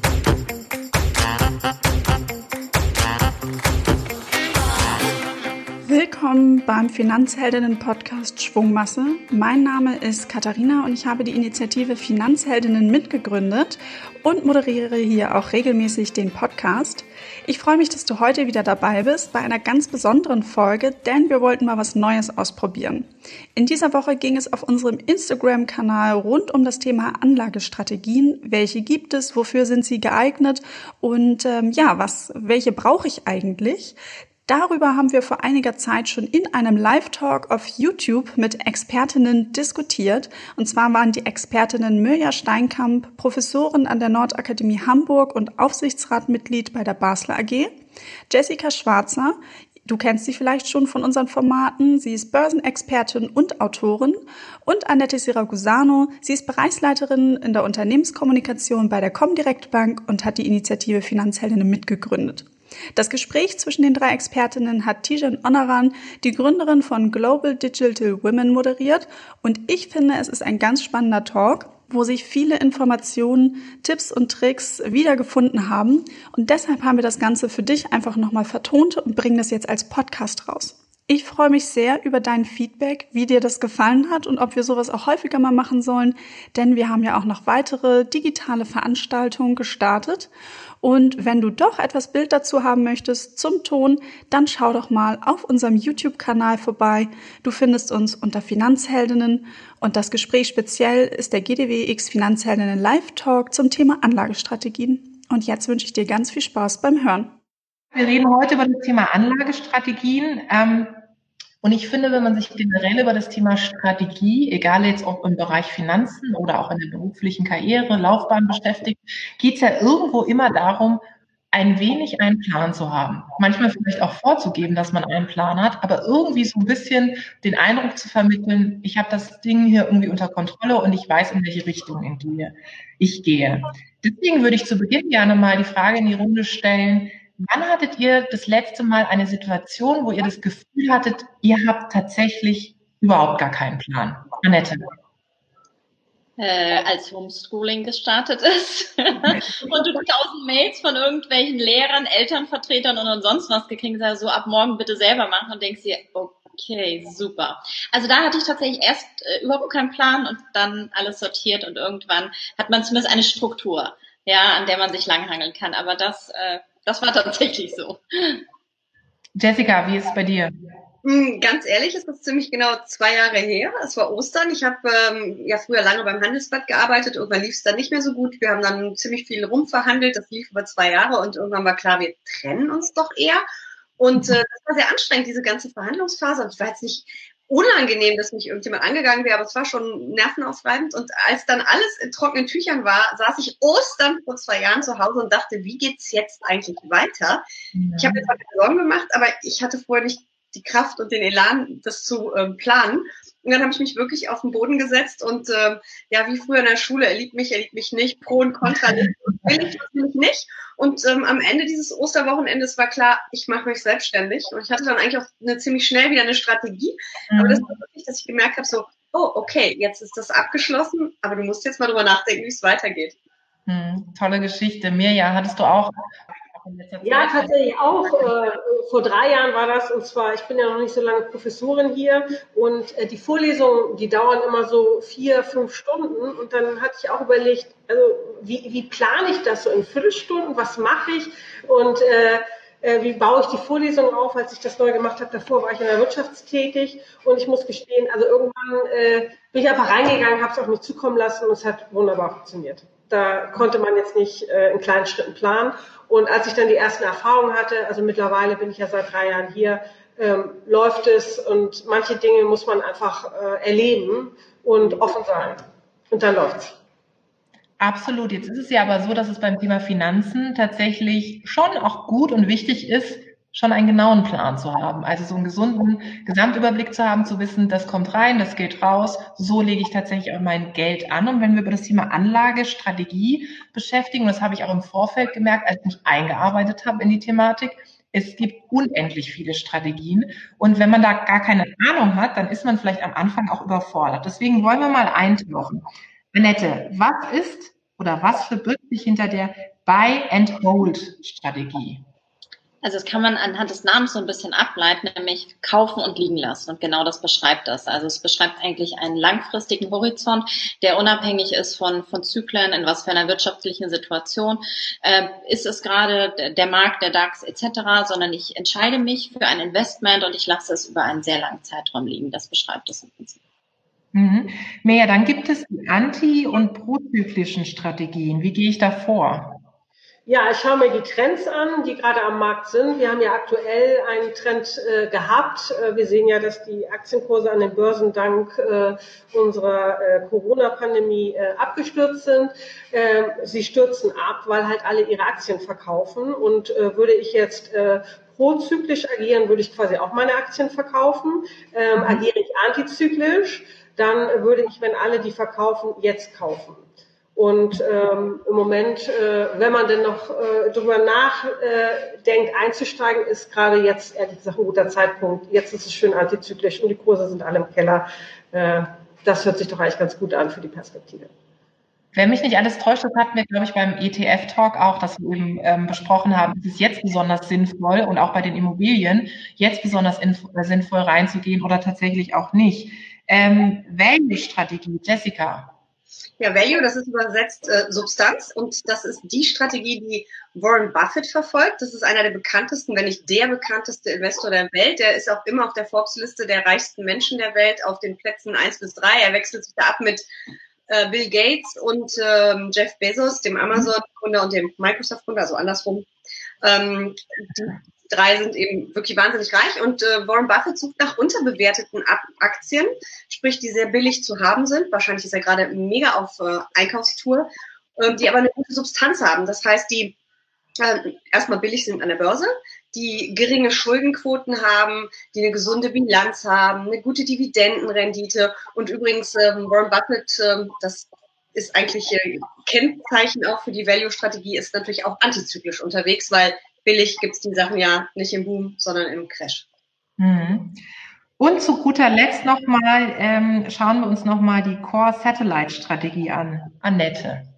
Thank you. Beim Finanzheldinnen-Podcast Schwungmasse. Mein Name ist Katharina und ich habe die Initiative Finanzheldinnen mitgegründet und moderiere hier auch regelmäßig den Podcast. Ich freue mich, dass du heute wieder dabei bist bei einer ganz besonderen Folge, denn wir wollten mal was Neues ausprobieren. In dieser Woche ging es auf unserem Instagram-Kanal rund um das Thema Anlagestrategien. Welche gibt es? Wofür sind sie geeignet? Und ähm, ja, was, welche brauche ich eigentlich? Darüber haben wir vor einiger Zeit schon in einem Live-Talk auf YouTube mit Expertinnen diskutiert. Und zwar waren die Expertinnen Mirja Steinkamp, Professorin an der Nordakademie Hamburg und Aufsichtsratmitglied bei der Basler AG, Jessica Schwarzer, Du kennst sie vielleicht schon von unseren Formaten. Sie ist Börsenexpertin und Autorin. Und Annette Siragusano. Sie ist Bereichsleiterin in der Unternehmenskommunikation bei der Comdirect Bank und hat die Initiative Finanzheldinnen mitgegründet. Das Gespräch zwischen den drei Expertinnen hat Tijan Onaran, die Gründerin von Global Digital Women, moderiert. Und ich finde, es ist ein ganz spannender Talk, wo sich viele Informationen, Tipps und Tricks wiedergefunden haben. Und deshalb haben wir das Ganze für dich einfach nochmal vertont und bringen das jetzt als Podcast raus. Ich freue mich sehr über dein Feedback, wie dir das gefallen hat und ob wir sowas auch häufiger mal machen sollen, denn wir haben ja auch noch weitere digitale Veranstaltungen gestartet und wenn du doch etwas Bild dazu haben möchtest zum Ton, dann schau doch mal auf unserem YouTube-Kanal vorbei. Du findest uns unter Finanzheldinnen und das Gespräch speziell ist der GDWX Finanzheldinnen Live Talk zum Thema Anlagestrategien. Und jetzt wünsche ich dir ganz viel Spaß beim Hören. Wir reden heute über das Thema Anlagestrategien. Ähm und ich finde, wenn man sich generell über das Thema Strategie, egal jetzt ob im Bereich Finanzen oder auch in der beruflichen Karriere, Laufbahn beschäftigt, geht es ja irgendwo immer darum, ein wenig einen Plan zu haben. Manchmal vielleicht auch vorzugeben, dass man einen Plan hat, aber irgendwie so ein bisschen den Eindruck zu vermitteln, ich habe das Ding hier irgendwie unter Kontrolle und ich weiß, in welche Richtung ich gehe. Deswegen würde ich zu Beginn gerne mal die Frage in die Runde stellen, Wann hattet ihr das letzte Mal eine Situation, wo ihr das Gefühl hattet, ihr habt tatsächlich überhaupt gar keinen Plan? Annette. Äh, als Homeschooling gestartet ist und du tausend Mails von irgendwelchen Lehrern, Elternvertretern und, sonst was gekriegt hast, so ab morgen bitte selber machen und denkst dir, okay, super. Also da hatte ich tatsächlich erst äh, überhaupt keinen Plan und dann alles sortiert und irgendwann hat man zumindest eine Struktur, ja, an der man sich langhangeln kann. Aber das äh, das war tatsächlich so. Jessica, wie ist es bei dir? Hm, ganz ehrlich, ist das ziemlich genau zwei Jahre her. Es war Ostern. Ich habe ähm, ja früher lange beim Handelsblatt gearbeitet. Irgendwann lief es dann nicht mehr so gut. Wir haben dann ziemlich viel rumverhandelt. Das lief über zwei Jahre und irgendwann war klar, wir trennen uns doch eher. Und äh, das war sehr anstrengend, diese ganze Verhandlungsphase. Und ich war jetzt nicht unangenehm, dass mich irgendjemand angegangen wäre, aber es war schon nervenaufreibend. Und als dann alles in trockenen Tüchern war, saß ich Ostern vor zwei Jahren zu Hause und dachte, wie geht's jetzt eigentlich weiter? Ja. Ich habe mir zwar keine Sorgen gemacht, aber ich hatte vorher nicht die Kraft und den Elan, das zu ähm, planen. Und dann habe ich mich wirklich auf den Boden gesetzt und ähm, ja, wie früher in der Schule, er liebt mich, er liebt mich nicht, Pro und Contra, will ich natürlich nicht. Und ähm, am Ende dieses Osterwochenendes war klar, ich mache mich selbstständig. Und ich hatte dann eigentlich auch eine, ziemlich schnell wieder eine Strategie. Mhm. Aber das war wirklich, dass ich gemerkt habe, so, oh, okay, jetzt ist das abgeschlossen, aber du musst jetzt mal drüber nachdenken, wie es weitergeht. Hm, tolle Geschichte. Mirja, hattest du auch ja, tatsächlich auch. Äh, vor drei Jahren war das, und zwar, ich bin ja noch nicht so lange Professorin hier, und äh, die Vorlesungen, die dauern immer so vier, fünf Stunden. Und dann hatte ich auch überlegt, also wie, wie plane ich das so in Viertelstunden? Was mache ich? Und äh, äh, wie baue ich die Vorlesung auf, als ich das neu gemacht habe. Davor war ich in der Wirtschaft tätig und ich muss gestehen, also irgendwann äh, bin ich einfach reingegangen, habe es auf mich zukommen lassen und es hat wunderbar funktioniert. Da konnte man jetzt nicht äh, in kleinen Schritten planen. Und als ich dann die ersten Erfahrungen hatte, also mittlerweile bin ich ja seit drei Jahren hier, ähm, läuft es und manche Dinge muss man einfach äh, erleben und offen sein. Und dann läuft's. Absolut. Jetzt ist es ja aber so, dass es beim Thema Finanzen tatsächlich schon auch gut und wichtig ist, schon einen genauen Plan zu haben. Also so einen gesunden Gesamtüberblick zu haben, zu wissen, das kommt rein, das geht raus, so lege ich tatsächlich auch mein Geld an. Und wenn wir über das Thema Anlagestrategie beschäftigen, das habe ich auch im Vorfeld gemerkt, als ich mich eingearbeitet habe in die Thematik, es gibt unendlich viele Strategien. Und wenn man da gar keine Ahnung hat, dann ist man vielleicht am Anfang auch überfordert. Deswegen wollen wir mal eintauchen. Annette, was ist oder was verbirgt sich hinter der Buy-and-Hold-Strategie? Also das kann man anhand des Namens so ein bisschen ableiten, nämlich kaufen und liegen lassen. Und genau das beschreibt das. Also es beschreibt eigentlich einen langfristigen Horizont, der unabhängig ist von, von Zyklen, in was für einer wirtschaftlichen Situation äh, ist es gerade der Markt, der DAX etc., sondern ich entscheide mich für ein Investment und ich lasse es über einen sehr langen Zeitraum liegen. Das beschreibt es im Prinzip. Mhm. Mehr, dann gibt es die anti- und prozyklischen Strategien. Wie gehe ich da vor? Ja, ich schaue mir die Trends an, die gerade am Markt sind. Wir haben ja aktuell einen Trend äh, gehabt. Äh, wir sehen ja, dass die Aktienkurse an den Börsen dank äh, unserer äh, Corona-Pandemie äh, abgestürzt sind. Ähm, sie stürzen ab, weil halt alle ihre Aktien verkaufen. Und äh, würde ich jetzt prozyklisch agieren, würde ich quasi auch meine Aktien verkaufen. Ähm, mhm. Agiere ich antizyklisch, dann würde ich, wenn alle die verkaufen, jetzt kaufen. Und ähm, im Moment, äh, wenn man denn noch äh, drüber nachdenkt, äh, einzusteigen, ist gerade jetzt ehrlich gesagt ein guter Zeitpunkt. Jetzt ist es schön antizyklisch und die Kurse sind alle im Keller. Äh, das hört sich doch eigentlich ganz gut an für die Perspektive. Wenn mich nicht alles täuscht, das hatten wir, glaube ich, beim ETF-Talk auch, dass wir eben ähm, besprochen haben, ist es jetzt besonders sinnvoll und auch bei den Immobilien jetzt besonders sinnvoll reinzugehen oder tatsächlich auch nicht. Ähm, Value-Strategie, Jessica, ja, Value, das ist übersetzt äh, Substanz und das ist die Strategie, die Warren Buffett verfolgt. Das ist einer der bekanntesten, wenn nicht der bekannteste Investor der Welt. Der ist auch immer auf der Forbes-Liste der reichsten Menschen der Welt auf den Plätzen eins bis drei. Er wechselt sich da ab mit äh, Bill Gates und ähm, Jeff Bezos, dem Amazon-Gründer und dem Microsoft-Gründer, also andersrum. Ähm, drei sind eben wirklich wahnsinnig reich und äh, Warren Buffett sucht nach unterbewerteten Aktien, sprich die sehr billig zu haben sind. Wahrscheinlich ist er gerade mega auf äh, Einkaufstour, äh, die aber eine gute Substanz haben. Das heißt, die äh, erstmal billig sind an der Börse, die geringe Schuldenquoten haben, die eine gesunde Bilanz haben, eine gute Dividendenrendite und übrigens äh, Warren Buffett, äh, das ist eigentlich äh, Kennzeichen auch für die Value-Strategie, ist natürlich auch antizyklisch unterwegs, weil billig gibt es die Sachen ja nicht im Boom, sondern im Crash. Mhm. Und zu guter Letzt nochmal, ähm, schauen wir uns nochmal die Core Satellite Strategie an. Annette.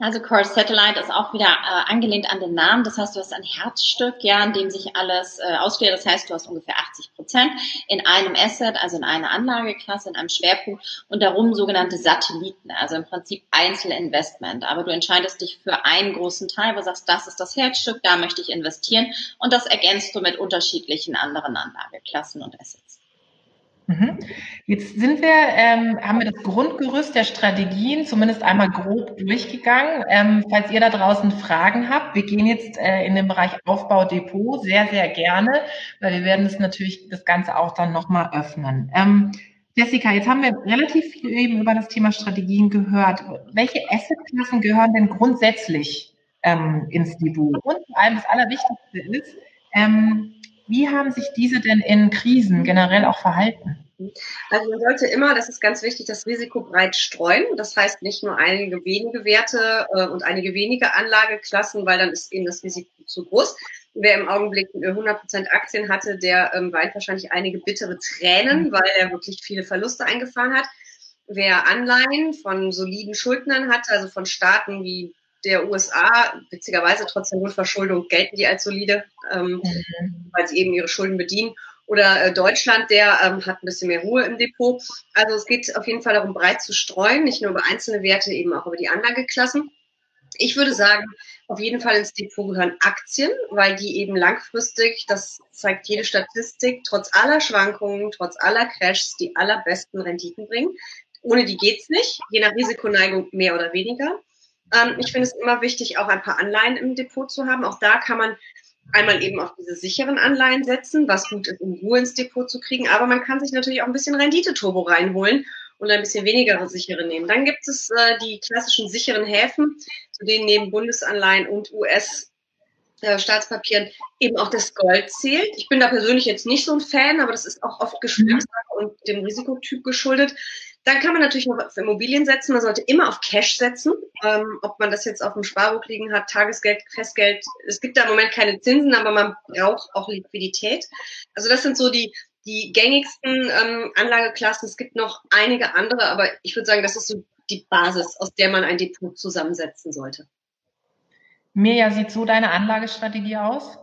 Also Core Satellite ist auch wieder äh, angelehnt an den Namen. Das heißt, du hast ein Herzstück, ja, in dem sich alles äh, ausgliedert. Das heißt, du hast ungefähr 80 Prozent in einem Asset, also in einer Anlageklasse, in einem Schwerpunkt und darum sogenannte Satelliten, also im Prinzip Einzelinvestment. Aber du entscheidest dich für einen großen Teil, wo du sagst, das ist das Herzstück, da möchte ich investieren und das ergänzt du mit unterschiedlichen anderen Anlageklassen und Assets. Mhm. Jetzt sind wir, ähm, haben wir das Grundgerüst der Strategien zumindest einmal grob durchgegangen. Ähm, falls ihr da draußen Fragen habt, wir gehen jetzt äh, in den Bereich Aufbau Depot sehr, sehr gerne, weil wir werden es natürlich das Ganze auch dann nochmal öffnen. Ähm, Jessica, jetzt haben wir relativ viel eben über das Thema Strategien gehört. Welche Assetklassen gehören denn grundsätzlich ähm, ins Depot? Und vor allem das Allerwichtigste ist, ähm, wie haben sich diese denn in Krisen generell auch verhalten? Also man sollte immer, das ist ganz wichtig, das Risiko breit streuen. Das heißt nicht nur einige wenige Werte äh, und einige wenige Anlageklassen, weil dann ist eben das Risiko zu groß. Wer im Augenblick 100% Aktien hatte, der ähm, weint wahrscheinlich einige bittere Tränen, mhm. weil er wirklich viele Verluste eingefahren hat. Wer Anleihen von soliden Schuldnern hat, also von Staaten wie der USA, witzigerweise trotz der Nullverschuldung, gelten die als solide, ähm, mhm. weil sie eben ihre Schulden bedienen. Oder äh, Deutschland, der ähm, hat ein bisschen mehr Ruhe im Depot. Also es geht auf jeden Fall darum, breit zu streuen, nicht nur über einzelne Werte, eben auch über die Anlageklassen. Ich würde sagen, auf jeden Fall ins Depot gehören Aktien, weil die eben langfristig, das zeigt jede Statistik, trotz aller Schwankungen, trotz aller Crashs, die allerbesten Renditen bringen. Ohne die geht's nicht, je nach Risikoneigung mehr oder weniger. Ähm, ich finde es immer wichtig, auch ein paar Anleihen im Depot zu haben. Auch da kann man einmal eben auf diese sicheren Anleihen setzen, was gut ist, um Ruhe ins Depot zu kriegen. Aber man kann sich natürlich auch ein bisschen Rendite-Turbo reinholen und ein bisschen weniger sichere nehmen. Dann gibt es äh, die klassischen sicheren Häfen, zu denen neben Bundesanleihen und US äh, Staatspapieren eben auch das Gold zählt. Ich bin da persönlich jetzt nicht so ein Fan, aber das ist auch oft Geschmackssache und dem Risikotyp geschuldet. Dann kann man natürlich noch auf Immobilien setzen. Man sollte immer auf Cash setzen. Ähm, ob man das jetzt auf dem Sparbuch liegen hat, Tagesgeld, Festgeld. Es gibt da im Moment keine Zinsen, aber man braucht auch Liquidität. Also das sind so die, die gängigsten ähm, Anlageklassen. Es gibt noch einige andere, aber ich würde sagen, das ist so die Basis, aus der man ein Depot zusammensetzen sollte. Mirja, sieht so deine Anlagestrategie aus?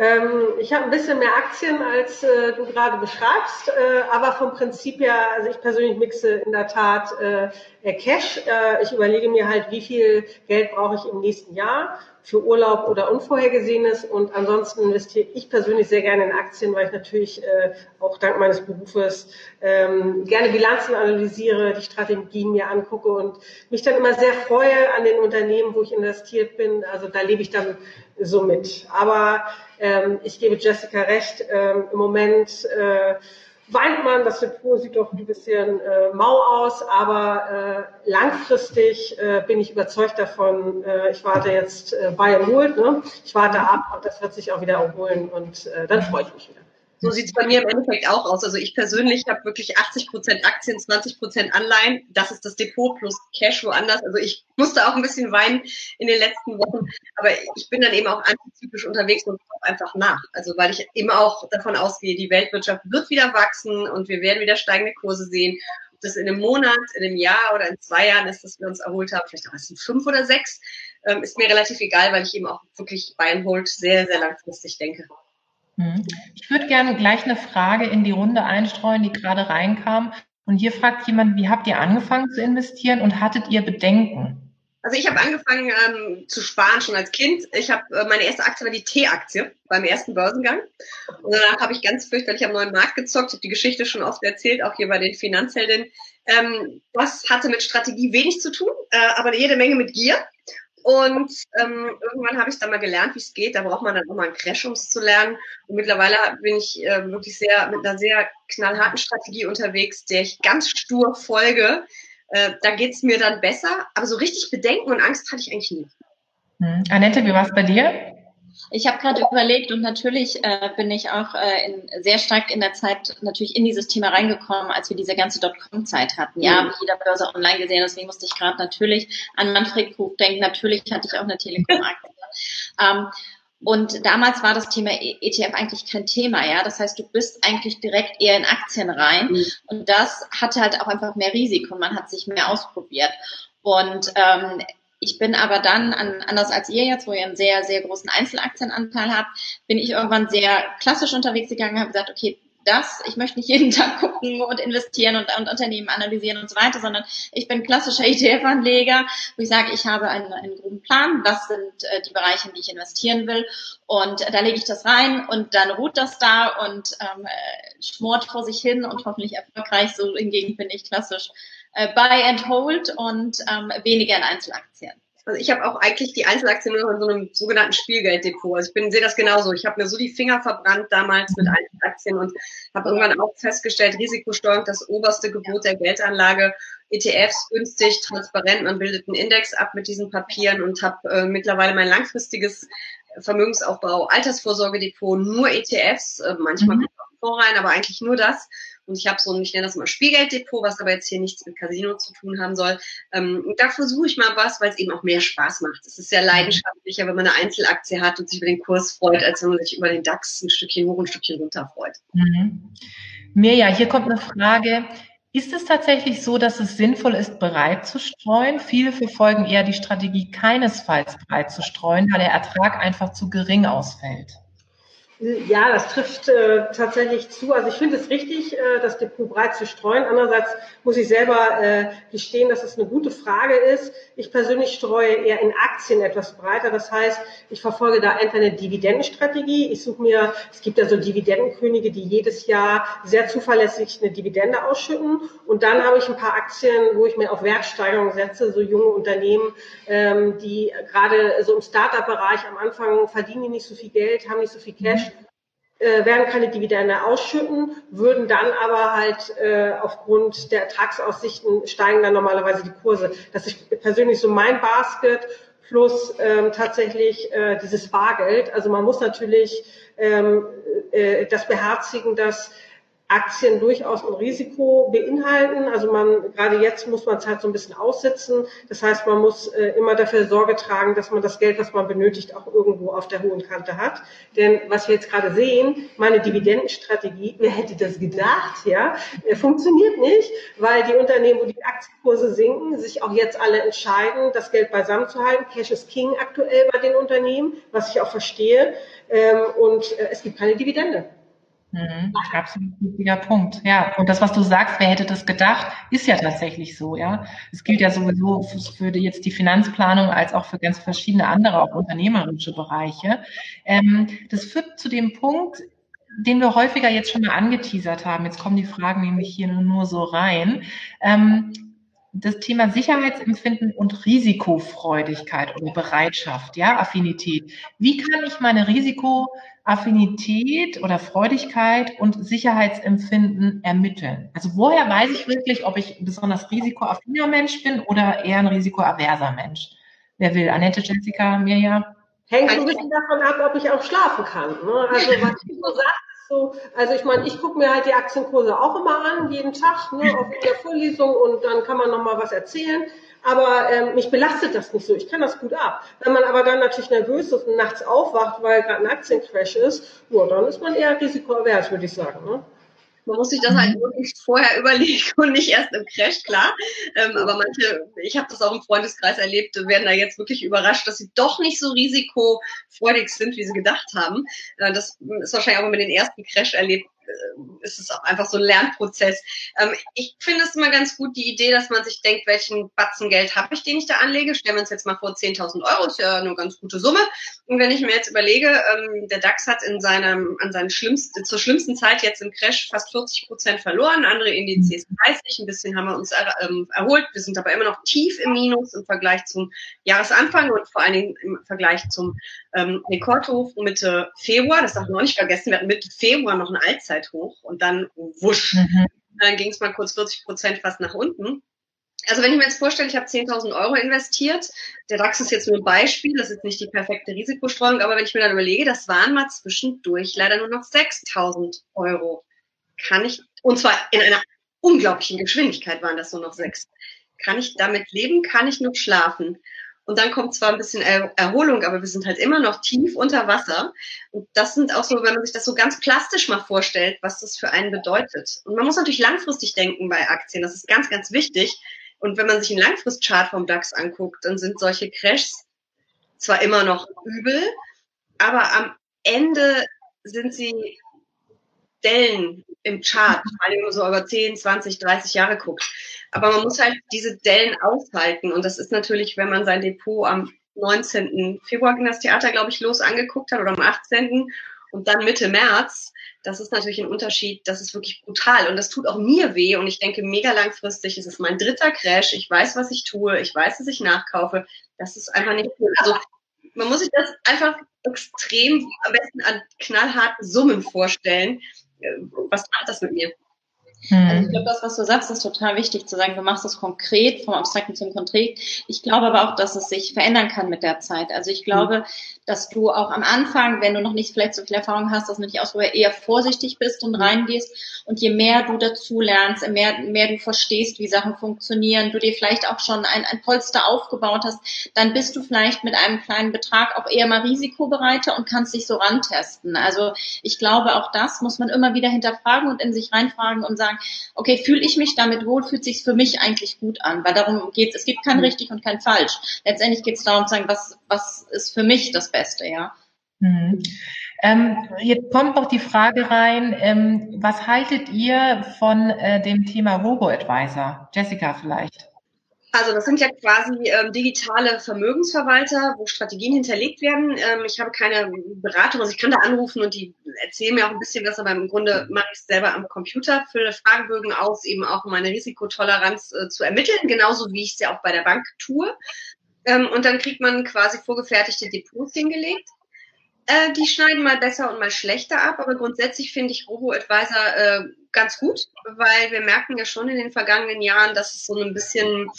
Ähm, ich habe ein bisschen mehr Aktien, als äh, du gerade beschreibst, äh, aber vom Prinzip her, also ich persönlich mixe in der Tat äh, Cash. Äh, ich überlege mir halt, wie viel Geld brauche ich im nächsten Jahr für Urlaub oder Unvorhergesehenes und ansonsten investiere ich persönlich sehr gerne in Aktien, weil ich natürlich äh, auch dank meines Berufes ähm, gerne Bilanzen analysiere, die Strategien mir angucke und mich dann immer sehr freue an den Unternehmen, wo ich investiert bin. Also da lebe ich dann so mit. Aber ähm, ich gebe Jessica recht, ähm, im Moment äh, weint man, das Depot sieht doch ein bisschen äh, mau aus, aber äh, langfristig äh, bin ich überzeugt davon, äh, ich warte jetzt äh, bei and hold, ne? ich warte ab und das wird sich auch wieder erholen und äh, dann freue ich mich wieder. So sieht es bei mir im Endeffekt auch aus. Also ich persönlich habe wirklich 80 Prozent Aktien, 20 Prozent Anleihen. Das ist das Depot plus Cash woanders. Also ich musste auch ein bisschen weinen in den letzten Wochen. Aber ich bin dann eben auch antizyklisch unterwegs und kaufe einfach nach. Also weil ich eben auch davon ausgehe, die Weltwirtschaft wird wieder wachsen und wir werden wieder steigende Kurse sehen. Ob das in einem Monat, in einem Jahr oder in zwei Jahren ist, dass wir uns erholt haben, vielleicht auch erst in fünf oder sechs, ähm, ist mir relativ egal, weil ich eben auch wirklich Buy sehr, sehr langfristig denke. Hm. Ich würde gerne gleich eine Frage in die Runde einstreuen, die gerade reinkam. Und hier fragt jemand, wie habt ihr angefangen zu investieren und hattet ihr Bedenken? Also ich habe angefangen ähm, zu sparen schon als Kind. Ich habe äh, meine erste Aktie war die T-Aktie beim ersten Börsengang. Und danach habe ich ganz fürchterlich am neuen Markt gezockt. Ich habe die Geschichte schon oft erzählt, auch hier bei den Finanzheldinnen. Ähm, das hatte mit Strategie wenig zu tun, äh, aber jede Menge mit Gier. Und ähm, irgendwann habe ich dann mal gelernt, wie es geht. Da braucht man dann auch mal einen Crash, um es zu lernen. Und mittlerweile bin ich äh, wirklich sehr mit einer sehr knallharten Strategie unterwegs, der ich ganz stur folge. Äh, da geht's mir dann besser. Aber so richtig Bedenken und Angst hatte ich eigentlich nie. Hm. Annette, wie war es bei dir? Ich habe gerade überlegt und natürlich äh, bin ich auch äh, in, sehr stark in der Zeit natürlich in dieses Thema reingekommen, als wir diese ganze Dotcom-Zeit hatten. Ja, mhm. jeder Börse online gesehen, deswegen musste ich gerade natürlich an Manfred Krug denken. Natürlich hatte ich auch eine Telekom-Aktie. ähm, und damals war das Thema ETF eigentlich kein Thema, ja. Das heißt, du bist eigentlich direkt eher in Aktien rein. Mhm. Und das hatte halt auch einfach mehr Risiko. Man hat sich mehr ausprobiert. Und ähm, ich bin aber dann, an, anders als ihr jetzt, wo ihr einen sehr, sehr großen Einzelaktienanteil habt, bin ich irgendwann sehr klassisch unterwegs gegangen, habe gesagt, okay, das, ich möchte nicht jeden Tag gucken und investieren und, und Unternehmen analysieren und so weiter, sondern ich bin klassischer ETF-Anleger, wo ich sage, ich habe einen, einen groben Plan, was sind äh, die Bereiche, in die ich investieren will und äh, da lege ich das rein und dann ruht das da und ähm, äh, schmort vor sich hin und hoffentlich erfolgreich. So hingegen bin ich klassisch äh, Buy and Hold und ähm, weniger in Einzelaktien. Also ich habe auch eigentlich die Einzelaktien nur in so einem sogenannten Spielgelddepot. Also ich bin sehe das genauso. Ich habe mir so die Finger verbrannt damals mit Einzelaktien und habe irgendwann auch festgestellt, Risikosteuerung das oberste Gebot der Geldanlage. ETFs günstig, transparent, man bildet einen Index ab mit diesen Papieren und habe äh, mittlerweile mein langfristiges Vermögensaufbau, Altersvorsorgedepot, nur ETFs, äh, manchmal mhm. rein, aber eigentlich nur das. Und ich habe so ein, ich nenne das mal Spielgelddepot, was aber jetzt hier nichts mit Casino zu tun haben soll. Ähm, da versuche ich mal was, weil es eben auch mehr Spaß macht. Es ist ja leidenschaftlicher, wenn man eine Einzelaktie hat und sich über den Kurs freut, als wenn man sich über den DAX ein Stückchen hoch, ein Stückchen runter freut. Mhm. Mirja, hier kommt eine Frage. Ist es tatsächlich so, dass es sinnvoll ist, breit zu streuen? Viele verfolgen eher die Strategie, keinesfalls breit zu streuen, da der Ertrag einfach zu gering ausfällt. Ja, das trifft äh, tatsächlich zu. Also ich finde es richtig, äh, das Depot breit zu streuen. Andererseits muss ich selber äh, gestehen, dass es eine gute Frage ist. Ich persönlich streue eher in Aktien etwas breiter. Das heißt, ich verfolge da einfach eine Dividendenstrategie. Ich suche mir, es gibt ja so Dividendenkönige, die jedes Jahr sehr zuverlässig eine Dividende ausschütten. Und dann habe ich ein paar Aktien, wo ich mir auf Wertsteigerung setze, so junge Unternehmen, ähm, die gerade so im Startup-Bereich am Anfang verdienen die nicht so viel Geld, haben nicht so viel Cash äh, werden keine Dividende ausschütten, würden dann aber halt äh, aufgrund der Ertragsaussichten steigen dann normalerweise die Kurse. Das ist persönlich so mein Basket plus ähm, tatsächlich äh, dieses Bargeld. Also man muss natürlich ähm, äh, das beherzigen, dass Aktien durchaus ein Risiko beinhalten. Also man, gerade jetzt muss man es halt so ein bisschen aussitzen. Das heißt, man muss äh, immer dafür Sorge tragen, dass man das Geld, was man benötigt, auch irgendwo auf der hohen Kante hat. Denn was wir jetzt gerade sehen, meine Dividendenstrategie, wer hätte das gedacht, ja, äh, funktioniert nicht, weil die Unternehmen, wo die Aktienkurse sinken, sich auch jetzt alle entscheiden, das Geld beisammen zu halten. Cash is King aktuell bei den Unternehmen, was ich auch verstehe. Ähm, und äh, es gibt keine Dividende. Mhm, absolut wichtiger Punkt. Ja, und das, was du sagst, wer hätte das gedacht, ist ja tatsächlich so, ja. Es gilt ja sowieso für jetzt die Finanzplanung als auch für ganz verschiedene andere, auch unternehmerische Bereiche. Ähm, das führt zu dem Punkt, den wir häufiger jetzt schon mal angeteasert haben. Jetzt kommen die Fragen nämlich hier nur so rein. Ähm, das Thema Sicherheitsempfinden und Risikofreudigkeit oder Bereitschaft, ja, Affinität. Wie kann ich meine Risikoaffinität oder Freudigkeit und Sicherheitsempfinden ermitteln? Also woher weiß ich wirklich, ob ich ein besonders risikoaffiner Mensch bin oder eher ein risikoaverser Mensch? Wer will? Annette, Jessica, Mirja? Hängt ein bisschen davon ab, ob ich auch schlafen kann. Ne? Also was du so sagst, so, also ich meine, ich gucke mir halt die Aktienkurse auch immer an, jeden Tag, ne, auf der Vorlesung und dann kann man nochmal was erzählen. Aber ähm, mich belastet das nicht so. Ich kann das gut ab. Wenn man aber dann natürlich nervös ist und nachts aufwacht, weil gerade ein Aktiencrash ist, ja, dann ist man eher risikoavers, würde ich sagen. Ne? Man muss sich das halt mhm. wirklich vorher überlegen und nicht erst im Crash, klar. Ähm, aber manche, ich habe das auch im Freundeskreis erlebt, werden da jetzt wirklich überrascht, dass sie doch nicht so risikofreudig sind, wie sie gedacht haben. Äh, das ist wahrscheinlich auch, wenn man den ersten Crash erlebt, ist es auch einfach so ein Lernprozess. Ähm, ich finde es immer ganz gut, die Idee, dass man sich denkt, welchen Batzen Geld habe ich, den ich da anlege. Stellen wir uns jetzt mal vor, 10.000 Euro ist ja eine ganz gute Summe. Und wenn ich mir jetzt überlege, ähm, der DAX hat in seinem, an seinen schlimmsten, zur schlimmsten Zeit jetzt im Crash fast 40 Prozent verloren, andere Indizes 30, ein bisschen haben wir uns ähm, erholt. Wir sind aber immer noch tief im Minus im Vergleich zum Jahresanfang und vor allen Dingen im Vergleich zum ähm, Rekordhof Mitte Februar. Das darf man auch nicht vergessen. Wir hatten Mitte Februar noch eine Allzeithoch und dann wusch. Mhm. Dann ging es mal kurz 40 Prozent fast nach unten. Also wenn ich mir jetzt vorstelle, ich habe 10.000 Euro investiert, der DAX ist jetzt nur ein Beispiel, das ist nicht die perfekte Risikostreuung, aber wenn ich mir dann überlege, das waren mal zwischendurch leider nur noch 6.000 Euro. Kann ich, und zwar in einer unglaublichen Geschwindigkeit waren das nur noch sechs. Kann ich damit leben? Kann ich noch schlafen? Und dann kommt zwar ein bisschen Erholung, aber wir sind halt immer noch tief unter Wasser. Und das sind auch so, wenn man sich das so ganz plastisch mal vorstellt, was das für einen bedeutet. Und man muss natürlich langfristig denken bei Aktien. Das ist ganz, ganz wichtig. Und wenn man sich einen Langfristchart vom DAX anguckt, dann sind solche Crashs zwar immer noch übel, aber am Ende sind sie Dellen im Chart, wenn man so über 10, 20, 30 Jahre guckt. Aber man muss halt diese Dellen aushalten. Und das ist natürlich, wenn man sein Depot am 19. Februar ging das Theater, glaube ich, los angeguckt hat oder am 18. und dann Mitte März. Das ist natürlich ein Unterschied. Das ist wirklich brutal. Und das tut auch mir weh. Und ich denke, mega langfristig ist es mein dritter Crash. Ich weiß, was ich tue. Ich weiß, dass ich nachkaufe. Das ist einfach nicht cool. Also, man muss sich das einfach extrem am besten an knallharten Summen vorstellen. Äh, was macht das mit mir? Also ich hm. glaube, das, was du sagst, ist total wichtig zu sagen. Du machst es konkret, vom Abstrakten zum Konkret. Ich glaube aber auch, dass es sich verändern kann mit der Zeit. Also ich glaube, hm. dass du auch am Anfang, wenn du noch nicht vielleicht so viel Erfahrung hast, dass du nicht ausprobiert, eher vorsichtig bist und hm. reingehst. Und je mehr du dazu lernst, je mehr, mehr du verstehst, wie Sachen funktionieren, du dir vielleicht auch schon ein, ein Polster aufgebaut hast, dann bist du vielleicht mit einem kleinen Betrag auch eher mal risikobereiter und kannst dich so rantesten. Also ich glaube, auch das muss man immer wieder hinterfragen und in sich reinfragen und sagen, sagen, okay, fühle ich mich damit wohl, fühlt sich für mich eigentlich gut an, weil darum geht es. Es gibt kein mhm. richtig und kein falsch. Letztendlich geht es darum zu sagen, was, was ist für mich das Beste, ja. Mhm. Ähm, jetzt kommt noch die Frage rein, ähm, was haltet ihr von äh, dem Thema Robo-Advisor? Jessica vielleicht. Also das sind ja quasi ähm, digitale Vermögensverwalter, wo Strategien hinterlegt werden. Ähm, ich habe keine Beratung, also ich kann da anrufen und die erzählen mir auch ein bisschen was, aber im Grunde mache ich es selber am Computer, fülle Fragebögen aus, eben auch um meine Risikotoleranz äh, zu ermitteln, genauso wie ich es ja auch bei der Bank tue. Ähm, und dann kriegt man quasi vorgefertigte Depots hingelegt. Äh, die schneiden mal besser und mal schlechter ab, aber grundsätzlich finde ich Robo-Advisor äh, ganz gut, weil wir merken ja schon in den vergangenen Jahren, dass es so ein bisschen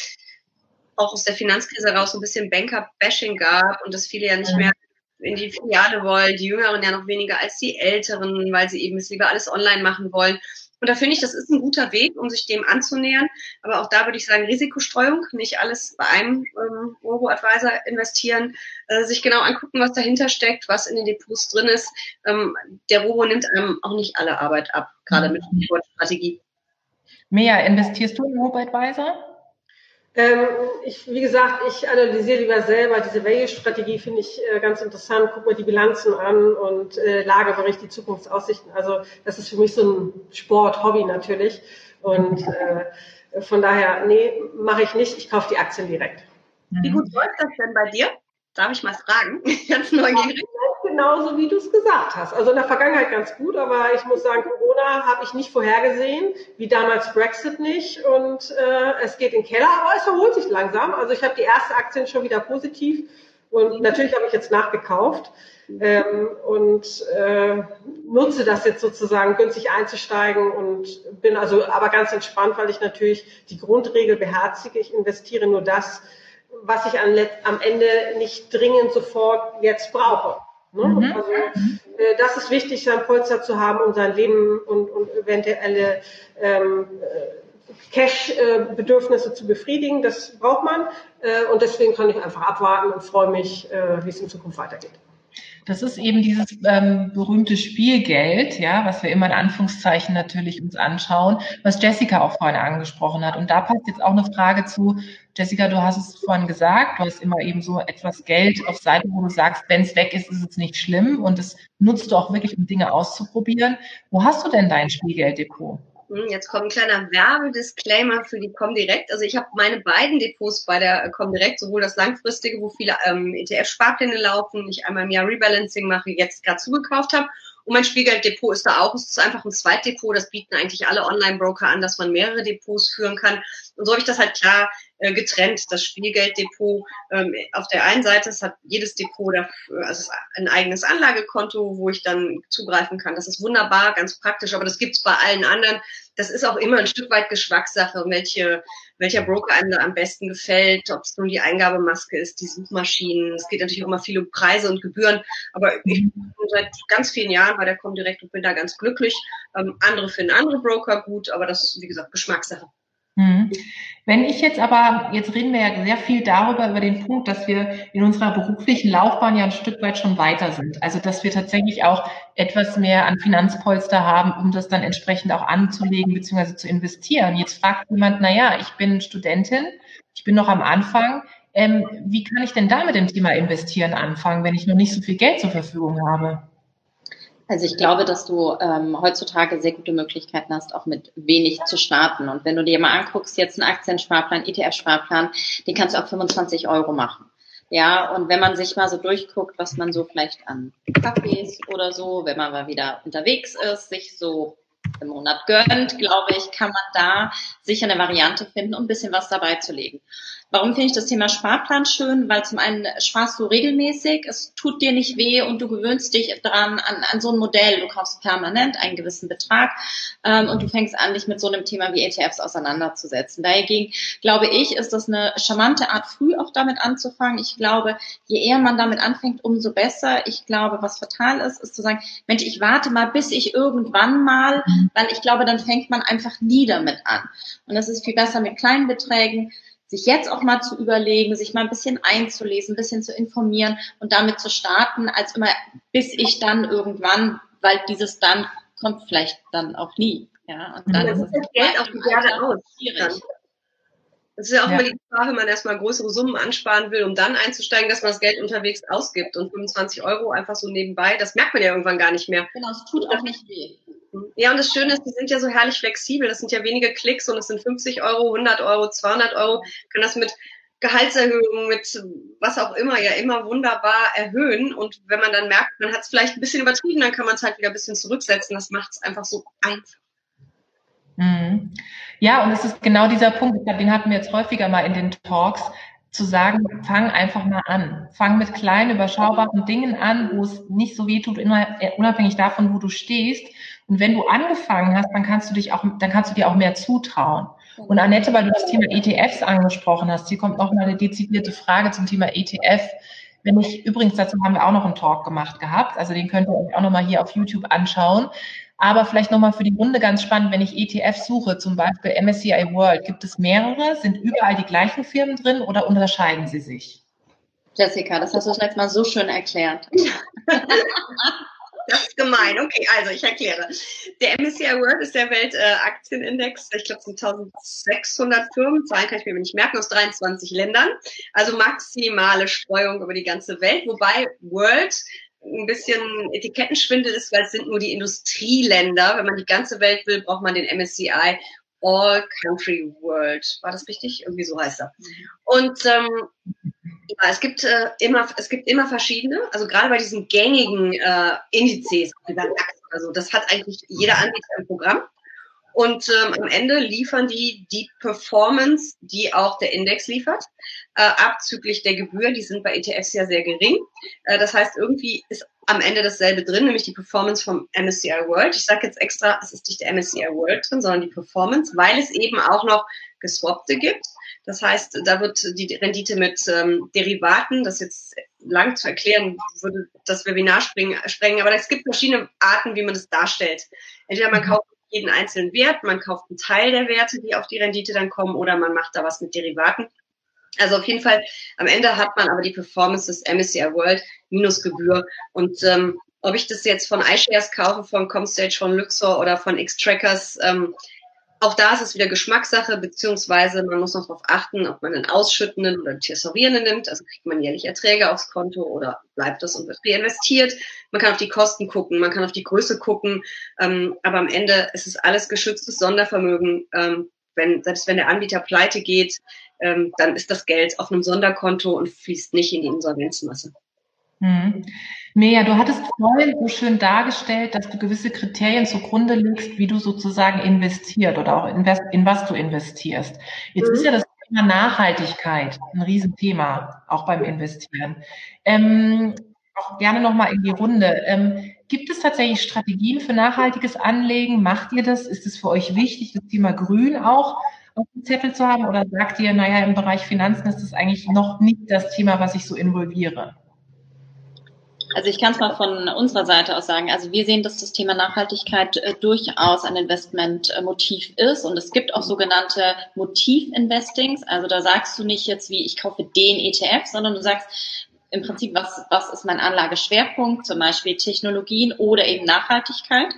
auch aus der Finanzkrise raus ein bisschen Banker-Bashing gab und dass viele ja nicht mehr in die Filiale wollen, die Jüngeren ja noch weniger als die Älteren, weil sie eben es lieber alles online machen wollen. Und da finde ich, das ist ein guter Weg, um sich dem anzunähern. Aber auch da würde ich sagen, Risikostreuung, nicht alles bei einem ähm, Robo-Advisor investieren, äh, sich genau angucken, was dahinter steckt, was in den Depots drin ist. Ähm, der Robo nimmt einem auch nicht alle Arbeit ab, gerade mit Strategie. Mea, investierst du in Robo-Advisor? Ähm, ich, wie gesagt, ich analysiere lieber selber. Diese Value-Strategie finde ich äh, ganz interessant. Guck mir die Bilanzen an und äh, Lagerbericht, die Zukunftsaussichten. Also das ist für mich so ein Sport, Hobby natürlich. Und äh, von daher, nee, mache ich nicht. Ich kaufe die Aktien direkt. Wie gut läuft das denn bei dir? Darf ich mal fragen? Ganz neugierig genauso, wie du es gesagt hast. Also in der Vergangenheit ganz gut, aber ich muss sagen, Corona habe ich nicht vorhergesehen, wie damals Brexit nicht. Und äh, es geht in den Keller, aber es erholt sich langsam. Also ich habe die erste Aktien schon wieder positiv und natürlich habe ich jetzt nachgekauft ähm, und äh, nutze das jetzt sozusagen günstig einzusteigen und bin also aber ganz entspannt, weil ich natürlich die Grundregel beherzige. Ich investiere nur das, was ich am, am Ende nicht dringend sofort jetzt brauche. Ne? Mhm. Also, äh, das ist wichtig, sein Polster zu haben, um sein Leben und, und eventuelle ähm, äh, Cash-Bedürfnisse zu befriedigen. Das braucht man. Äh, und deswegen kann ich einfach abwarten und freue mich, äh, wie es in Zukunft weitergeht. Das ist eben dieses ähm, berühmte Spielgeld, ja, was wir immer in Anführungszeichen natürlich uns anschauen, was Jessica auch vorhin angesprochen hat. Und da passt jetzt auch eine Frage zu, Jessica, du hast es vorhin gesagt, du hast immer eben so etwas Geld auf Seite, wo du sagst, wenn es weg ist, ist es nicht schlimm und es nutzt du auch wirklich, um Dinge auszuprobieren. Wo hast du denn dein Spielgelddepot? Hm, jetzt kommt ein kleiner Werbedisclaimer für die Comdirect. Also ich habe meine beiden Depots bei der Comdirect, sowohl das langfristige, wo viele ähm, ETF-Sparpläne laufen, ich einmal im Jahr Rebalancing mache, jetzt gerade zugekauft habe. Und mein Spielgelddepot ist da auch. Es ist einfach ein Zweitdepot. Das bieten eigentlich alle Online-Broker an, dass man mehrere Depots führen kann. Und so habe ich das halt klar äh, getrennt. Das Spielgelddepot ähm, auf der einen Seite, es hat jedes Depot dafür, also ein eigenes Anlagekonto, wo ich dann zugreifen kann. Das ist wunderbar, ganz praktisch, aber das gibt's bei allen anderen. Das ist auch immer ein Stück weit Geschmackssache, welche, welcher Broker einem da am besten gefällt, ob es nun die Eingabemaske ist, die Suchmaschinen. Es geht natürlich auch immer viel um Preise und Gebühren, aber ich bin seit ganz vielen Jahren bei der Comdirect und bin da ganz glücklich. Ähm, andere finden andere Broker gut, aber das ist, wie gesagt, Geschmackssache. Mhm. Wenn ich jetzt aber, jetzt reden wir ja sehr viel darüber, über den Punkt, dass wir in unserer beruflichen Laufbahn ja ein Stück weit schon weiter sind. Also, dass wir tatsächlich auch etwas mehr an Finanzpolster haben, um das dann entsprechend auch anzulegen bzw. zu investieren. Jetzt fragt jemand, na ja, ich bin Studentin, ich bin noch am Anfang. Ähm, wie kann ich denn da mit dem Thema investieren anfangen, wenn ich noch nicht so viel Geld zur Verfügung habe? Also ich glaube, dass du ähm, heutzutage sehr gute Möglichkeiten hast, auch mit wenig zu starten. Und wenn du dir mal anguckst, jetzt einen Aktiensparplan, ETF-Sparplan, den kannst du auf 25 Euro machen. Ja, und wenn man sich mal so durchguckt, was man so vielleicht an Kaffees oder so, wenn man mal wieder unterwegs ist, sich so im Monat gönnt, glaube ich, kann man da sicher eine Variante finden, um ein bisschen was dabei zu legen. Warum finde ich das Thema Sparplan schön? Weil zum einen sparst du regelmäßig, es tut dir nicht weh und du gewöhnst dich dran an, an so ein Modell. Du kaufst permanent einen gewissen Betrag ähm, und du fängst an, dich mit so einem Thema wie ETFs auseinanderzusetzen. Dagegen glaube ich, ist das eine charmante Art, früh auch damit anzufangen. Ich glaube, je eher man damit anfängt, umso besser. Ich glaube, was fatal ist, ist zu sagen, Mensch, ich warte mal, bis ich irgendwann mal, mhm. weil ich glaube, dann fängt man einfach nie damit an. Und das ist viel besser mit kleinen Beträgen sich jetzt auch mal zu überlegen, sich mal ein bisschen einzulesen, ein bisschen zu informieren und damit zu starten, als immer bis ich dann irgendwann, weil dieses dann kommt vielleicht dann auch nie. Ja, und dann ja, ist das Geld auch die Jahre aus. Schwierig. Das ist ja auch ja. immer die Gefahr, wenn man erstmal größere Summen ansparen will, um dann einzusteigen, dass man das Geld unterwegs ausgibt und 25 Euro einfach so nebenbei, das merkt man ja irgendwann gar nicht mehr. Genau, es tut auch nicht weh. Ja, und das Schöne ist, die sind ja so herrlich flexibel. Das sind ja wenige Klicks und es sind 50 Euro, 100 Euro, 200 Euro. Kann das mit Gehaltserhöhungen, mit was auch immer, ja immer wunderbar erhöhen. Und wenn man dann merkt, man hat es vielleicht ein bisschen übertrieben, dann kann man es halt wieder ein bisschen zurücksetzen. Das macht es einfach so einfach. Mhm. Ja, und es ist genau dieser Punkt, den hatten wir jetzt häufiger mal in den Talks, zu sagen, fang einfach mal an. Fang mit kleinen, überschaubaren Dingen an, wo es nicht so weh tut, unabhängig davon, wo du stehst. Und wenn du angefangen hast, dann kannst du dich auch, dann kannst du dir auch mehr zutrauen. Und Annette, weil du das Thema ETFs angesprochen hast, hier kommt noch mal eine dezidierte Frage zum Thema ETF. Wenn ich, übrigens dazu haben wir auch noch einen Talk gemacht gehabt, also den könnt ihr euch auch noch mal hier auf YouTube anschauen. Aber vielleicht nochmal für die Runde ganz spannend, wenn ich ETF suche, zum Beispiel MSCI World, gibt es mehrere? Sind überall die gleichen Firmen drin oder unterscheiden sie sich? Jessica, das hast du jetzt mal so schön erklärt. Das ist gemein. Okay, also ich erkläre. Der MSCI World ist der Weltaktienindex. ich glaube, es sind 1600 Firmen. Zahlen kann ich mir nicht merken, aus 23 Ländern. Also maximale Streuung über die ganze Welt. Wobei World ein bisschen Etikettenschwindel ist, weil es sind nur die Industrieländer. Wenn man die ganze Welt will, braucht man den MSCI All Country World. War das richtig? Irgendwie so heißt er. Und ähm, ja, es gibt äh, immer, es gibt immer verschiedene. Also gerade bei diesen gängigen äh, Indizes, wie beim DAX oder so, das hat eigentlich jeder Anbieter im Programm. Und ähm, am Ende liefern die die Performance, die auch der Index liefert, äh, abzüglich der Gebühr. Die sind bei ETFs ja sehr gering. Äh, das heißt, irgendwie ist am Ende dasselbe drin, nämlich die Performance vom MSCI World. Ich sage jetzt extra, es ist nicht der MSCI World drin, sondern die Performance, weil es eben auch noch geswappte gibt. Das heißt, da wird die Rendite mit ähm, Derivaten, das jetzt lang zu erklären, würde das Webinar sprengen, sprengen, aber es gibt verschiedene Arten, wie man das darstellt. Entweder man kauft jeden einzelnen Wert, man kauft einen Teil der Werte, die auf die Rendite dann kommen, oder man macht da was mit Derivaten. Also auf jeden Fall, am Ende hat man aber die Performance des MSCI World minus Gebühr. Und ähm, ob ich das jetzt von iShares kaufe, von Comstage, von Luxor oder von X-Trackers, ähm, auch da ist es wieder Geschmackssache, beziehungsweise man muss noch darauf achten, ob man einen ausschüttenden oder einen tesorierenden nimmt. Also kriegt man jährlich Erträge aufs Konto oder bleibt das und wird reinvestiert. Man kann auf die Kosten gucken, man kann auf die Größe gucken, ähm, aber am Ende ist es alles geschütztes Sondervermögen. Ähm, wenn, selbst wenn der Anbieter pleite geht, ähm, dann ist das Geld auf einem Sonderkonto und fließt nicht in die Insolvenzmasse. Hm. Mirja, du hattest vorhin so schön dargestellt, dass du gewisse Kriterien zugrunde legst, wie du sozusagen investiert oder auch invest, in was du investierst. Jetzt mhm. ist ja das Thema Nachhaltigkeit ein Riesenthema, auch beim Investieren. Ähm, auch gerne nochmal in die Runde. Ähm, gibt es tatsächlich Strategien für nachhaltiges Anlegen? Macht ihr das? Ist es für euch wichtig, das Thema Grün auch auf dem Zettel zu haben? Oder sagt ihr, naja, im Bereich Finanzen ist das eigentlich noch nicht das Thema, was ich so involviere? Also ich kann es mal von unserer Seite aus sagen. Also wir sehen, dass das Thema Nachhaltigkeit äh, durchaus ein Investmentmotiv ist und es gibt auch sogenannte Motiv-Investings. Also da sagst du nicht jetzt wie ich kaufe den ETF, sondern du sagst, im Prinzip, was, was ist mein Anlageschwerpunkt, zum Beispiel Technologien oder eben Nachhaltigkeit.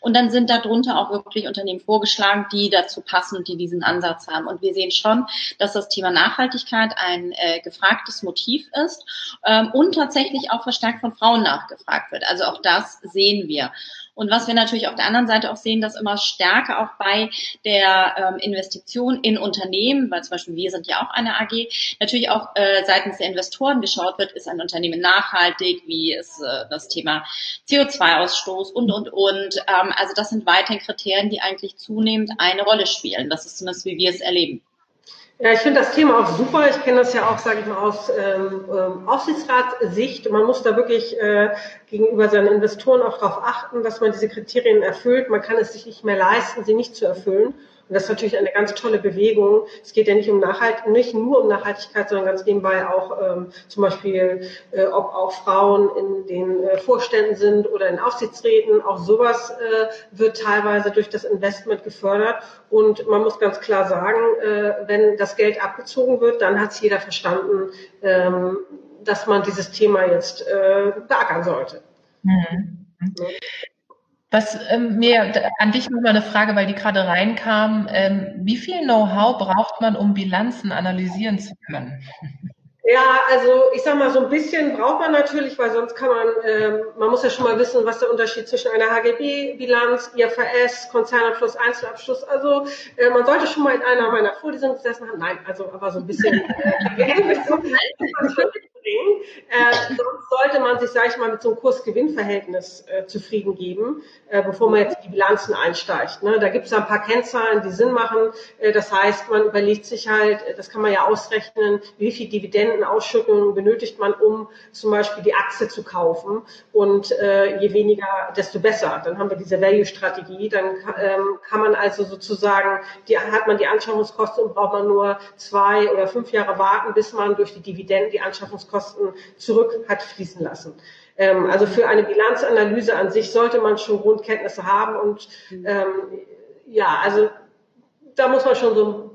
Und dann sind darunter auch wirklich Unternehmen vorgeschlagen, die dazu passen und die diesen Ansatz haben. Und wir sehen schon, dass das Thema Nachhaltigkeit ein äh, gefragtes Motiv ist ähm, und tatsächlich auch verstärkt von Frauen nachgefragt wird. Also auch das sehen wir. Und was wir natürlich auf der anderen Seite auch sehen, dass immer stärker auch bei der ähm, Investition in Unternehmen, weil zum Beispiel wir sind ja auch eine AG, natürlich auch äh, seitens der Investoren geschaut wird, ist ein Unternehmen nachhaltig, wie ist äh, das Thema CO2-Ausstoß und, und, und. Ähm, also das sind weiterhin Kriterien, die eigentlich zunehmend eine Rolle spielen. Das ist zumindest, wie wir es erleben. Ja, ich finde das Thema auch super. Ich kenne das ja auch, sage ich mal, aus ähm, ähm, Aufsichtsratssicht. Man muss da wirklich äh, gegenüber seinen Investoren auch darauf achten, dass man diese Kriterien erfüllt. Man kann es sich nicht mehr leisten, sie nicht zu erfüllen. Und das ist natürlich eine ganz tolle Bewegung. Es geht ja nicht um Nachhalt, nicht nur um Nachhaltigkeit, sondern ganz nebenbei auch ähm, zum Beispiel, äh, ob auch Frauen in den äh, Vorständen sind oder in Aufsichtsräten. Auch sowas äh, wird teilweise durch das Investment gefördert. Und man muss ganz klar sagen, äh, wenn das Geld abgezogen wird, dann hat es jeder verstanden, ähm, dass man dieses Thema jetzt äh, beackern sollte. Mhm. Was ähm, mir an dich nochmal eine Frage, weil die gerade reinkam. Ähm, wie viel Know-how braucht man, um Bilanzen analysieren zu können? Ja, also ich sag mal, so ein bisschen braucht man natürlich, weil sonst kann man, ähm, man muss ja schon mal wissen, was der Unterschied zwischen einer HGB-Bilanz, IFRS, Konzernabschluss, Einzelabschluss, also äh, man sollte schon mal in einer meiner Vorlesungen gesessen haben. Nein, also aber so ein bisschen äh, bringen. Äh, sonst sollte man sich, sage ich mal, mit so einem Kurs-Gewinn-Verhältnis äh, zufrieden geben, äh, bevor man jetzt in die Bilanzen einsteigt. Ne? Da gibt es ein paar Kennzahlen, die Sinn machen. Äh, das heißt, man überlegt sich halt, äh, das kann man ja ausrechnen, wie viel Dividendenausschüttungen benötigt man, um zum Beispiel die Aktie zu kaufen. Und äh, je weniger, desto besser. Dann haben wir diese Value-Strategie. Dann ähm, kann man also sozusagen, die, hat man die Anschaffungskosten und braucht man nur zwei oder fünf Jahre warten, bis man durch die Dividenden die Anschaffungskosten Kosten zurück hat fließen lassen. Ähm, also für eine Bilanzanalyse an sich sollte man schon Grundkenntnisse haben und mhm. ähm, ja, also da muss man schon so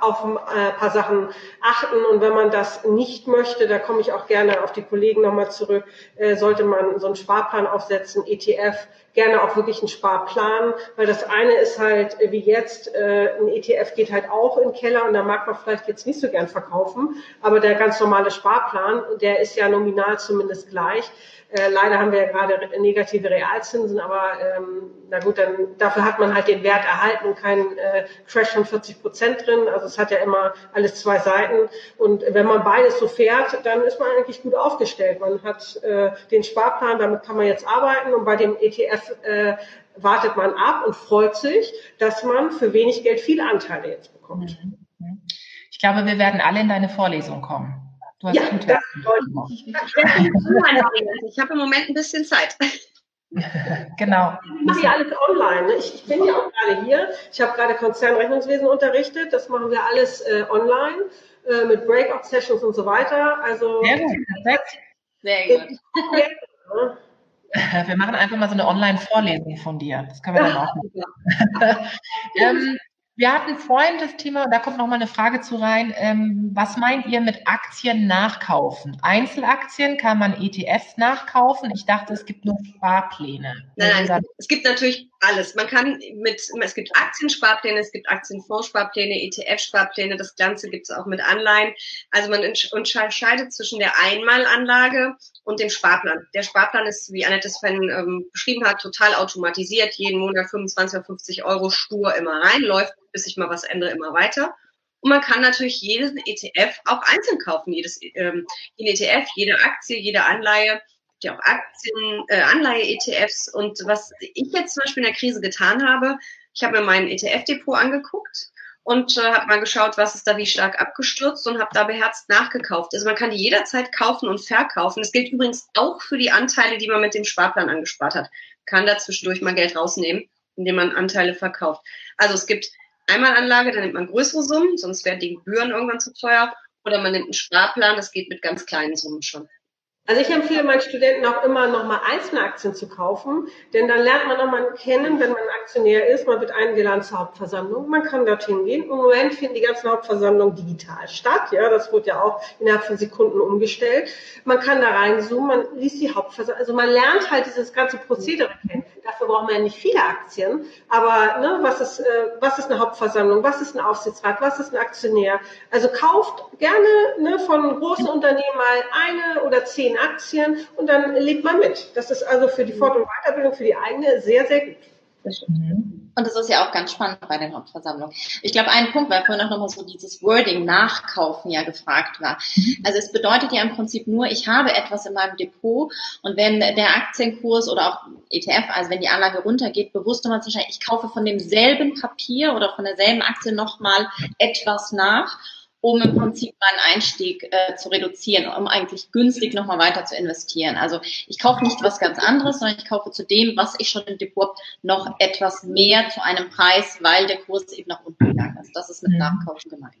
auf ein äh, paar Sachen achten. Und wenn man das nicht möchte, da komme ich auch gerne auf die Kollegen nochmal zurück, äh, sollte man so einen Sparplan aufsetzen, ETF, gerne auch wirklich einen Sparplan, weil das eine ist halt äh, wie jetzt, ein ETF geht halt auch in den Keller und da mag man vielleicht jetzt nicht so gern verkaufen, aber der ganz normale Sparplan, der ist ja nominal zumindest gleich. Äh, leider haben wir ja gerade negative Realzinsen, aber ähm, na gut, dann dafür hat man halt den Wert erhalten und keinen äh, Crash von 40 Prozent drin. Also es hat ja immer alles zwei Seiten. Und wenn man beides so fährt, dann ist man eigentlich gut aufgestellt. Man hat äh, den Sparplan, damit kann man jetzt arbeiten und bei dem ETF äh, wartet man ab und freut sich, dass man für wenig Geld viele Anteile jetzt bekommt. Mhm. Ich glaube, wir werden alle in deine Vorlesung kommen. Du hast ja, das ich. Ich habe im Moment ein bisschen Zeit. genau. Ich mache ja alles online. Ne? Ich, ich, bin ja auch gerade hier. Ich habe gerade Konzernrechnungswesen unterrichtet. Das machen wir alles äh, online äh, mit Breakout-Sessions und so weiter. Also Sehr gut. Perfekt. Sehr gut. Wir machen einfach mal so eine Online-Vorlesung von dir. Das können wir dann auch machen. ähm, wir hatten vorhin das Thema, da kommt noch mal eine Frage zu rein. Ähm, was meint ihr mit Aktien nachkaufen? Einzelaktien kann man ETFs nachkaufen? Ich dachte, es gibt nur Sparpläne. Nein, nein, es gibt natürlich alles. Man kann mit, es gibt Aktiensparpläne, es gibt Aktienfondssparpläne, ETF-Sparpläne, das Ganze gibt es auch mit Anleihen. Also man unterscheidet zwischen der Einmalanlage und dem Sparplan. Der Sparplan ist, wie Annette es vorhin ähm, beschrieben hat, total automatisiert, jeden Monat 25 oder 50 Euro stur immer rein, läuft bis ich mal was ändere, immer weiter. Und man kann natürlich jeden ETF auch einzeln kaufen, jedes ähm, jeden ETF, jede Aktie, jede Anleihe, ja auch Aktien, äh, Anleihe-ETFs. Und was ich jetzt zum Beispiel in der Krise getan habe, ich habe mir mein ETF-Depot angeguckt und äh, habe mal geschaut, was ist da wie stark abgestürzt und habe da beherzt nachgekauft. Also man kann die jederzeit kaufen und verkaufen. Das gilt übrigens auch für die Anteile, die man mit dem Sparplan angespart hat. Kann da zwischendurch mal Geld rausnehmen, indem man Anteile verkauft. Also es gibt Einmalanlage, dann nimmt man größere Summen, sonst werden die Gebühren irgendwann zu teuer. Oder man nimmt einen Sparplan, das geht mit ganz kleinen Summen schon. Also ich empfehle meinen Studenten auch immer nochmal einzelne Aktien zu kaufen, denn dann lernt man nochmal kennen, wenn man Aktionär ist, man wird eingeladen zur Hauptversammlung, man kann dorthin gehen. Im Moment finden die ganzen Hauptversammlungen digital statt, ja, das wird ja auch innerhalb von Sekunden umgestellt. Man kann da reinzoomen, man liest die Hauptversammlung, also man lernt halt dieses ganze Prozedere kennen. Dafür braucht man ja nicht viele Aktien, aber ne, was ist, äh, was ist eine Hauptversammlung, was ist ein Aufsichtsrat, was ist ein Aktionär? Also kauft gerne ne, von großen Unternehmen mal eine oder zehn Aktien und dann legt man mit. Das ist also für die Fort- und Weiterbildung, für die eigene sehr, sehr gut. Und das ist ja auch ganz spannend bei den Hauptversammlungen. Ich glaube, ein Punkt, weil vorhin auch nochmal so dieses Wording nachkaufen ja gefragt war. Mhm. Also es bedeutet ja im Prinzip nur, ich habe etwas in meinem Depot und wenn der Aktienkurs oder auch ETF, also wenn die Anlage runtergeht, bewusst man sich, ich kaufe von demselben Papier oder von derselben Aktie nochmal etwas nach um im Prinzip meinen Einstieg äh, zu reduzieren, um eigentlich günstig nochmal weiter zu investieren. Also ich kaufe nicht was ganz anderes, sondern ich kaufe zu dem, was ich schon im Depot habe, noch etwas mehr zu einem Preis, weil der Kurs eben nach unten gegangen ist. Das ist mit mhm. Nachkaufen gemeint.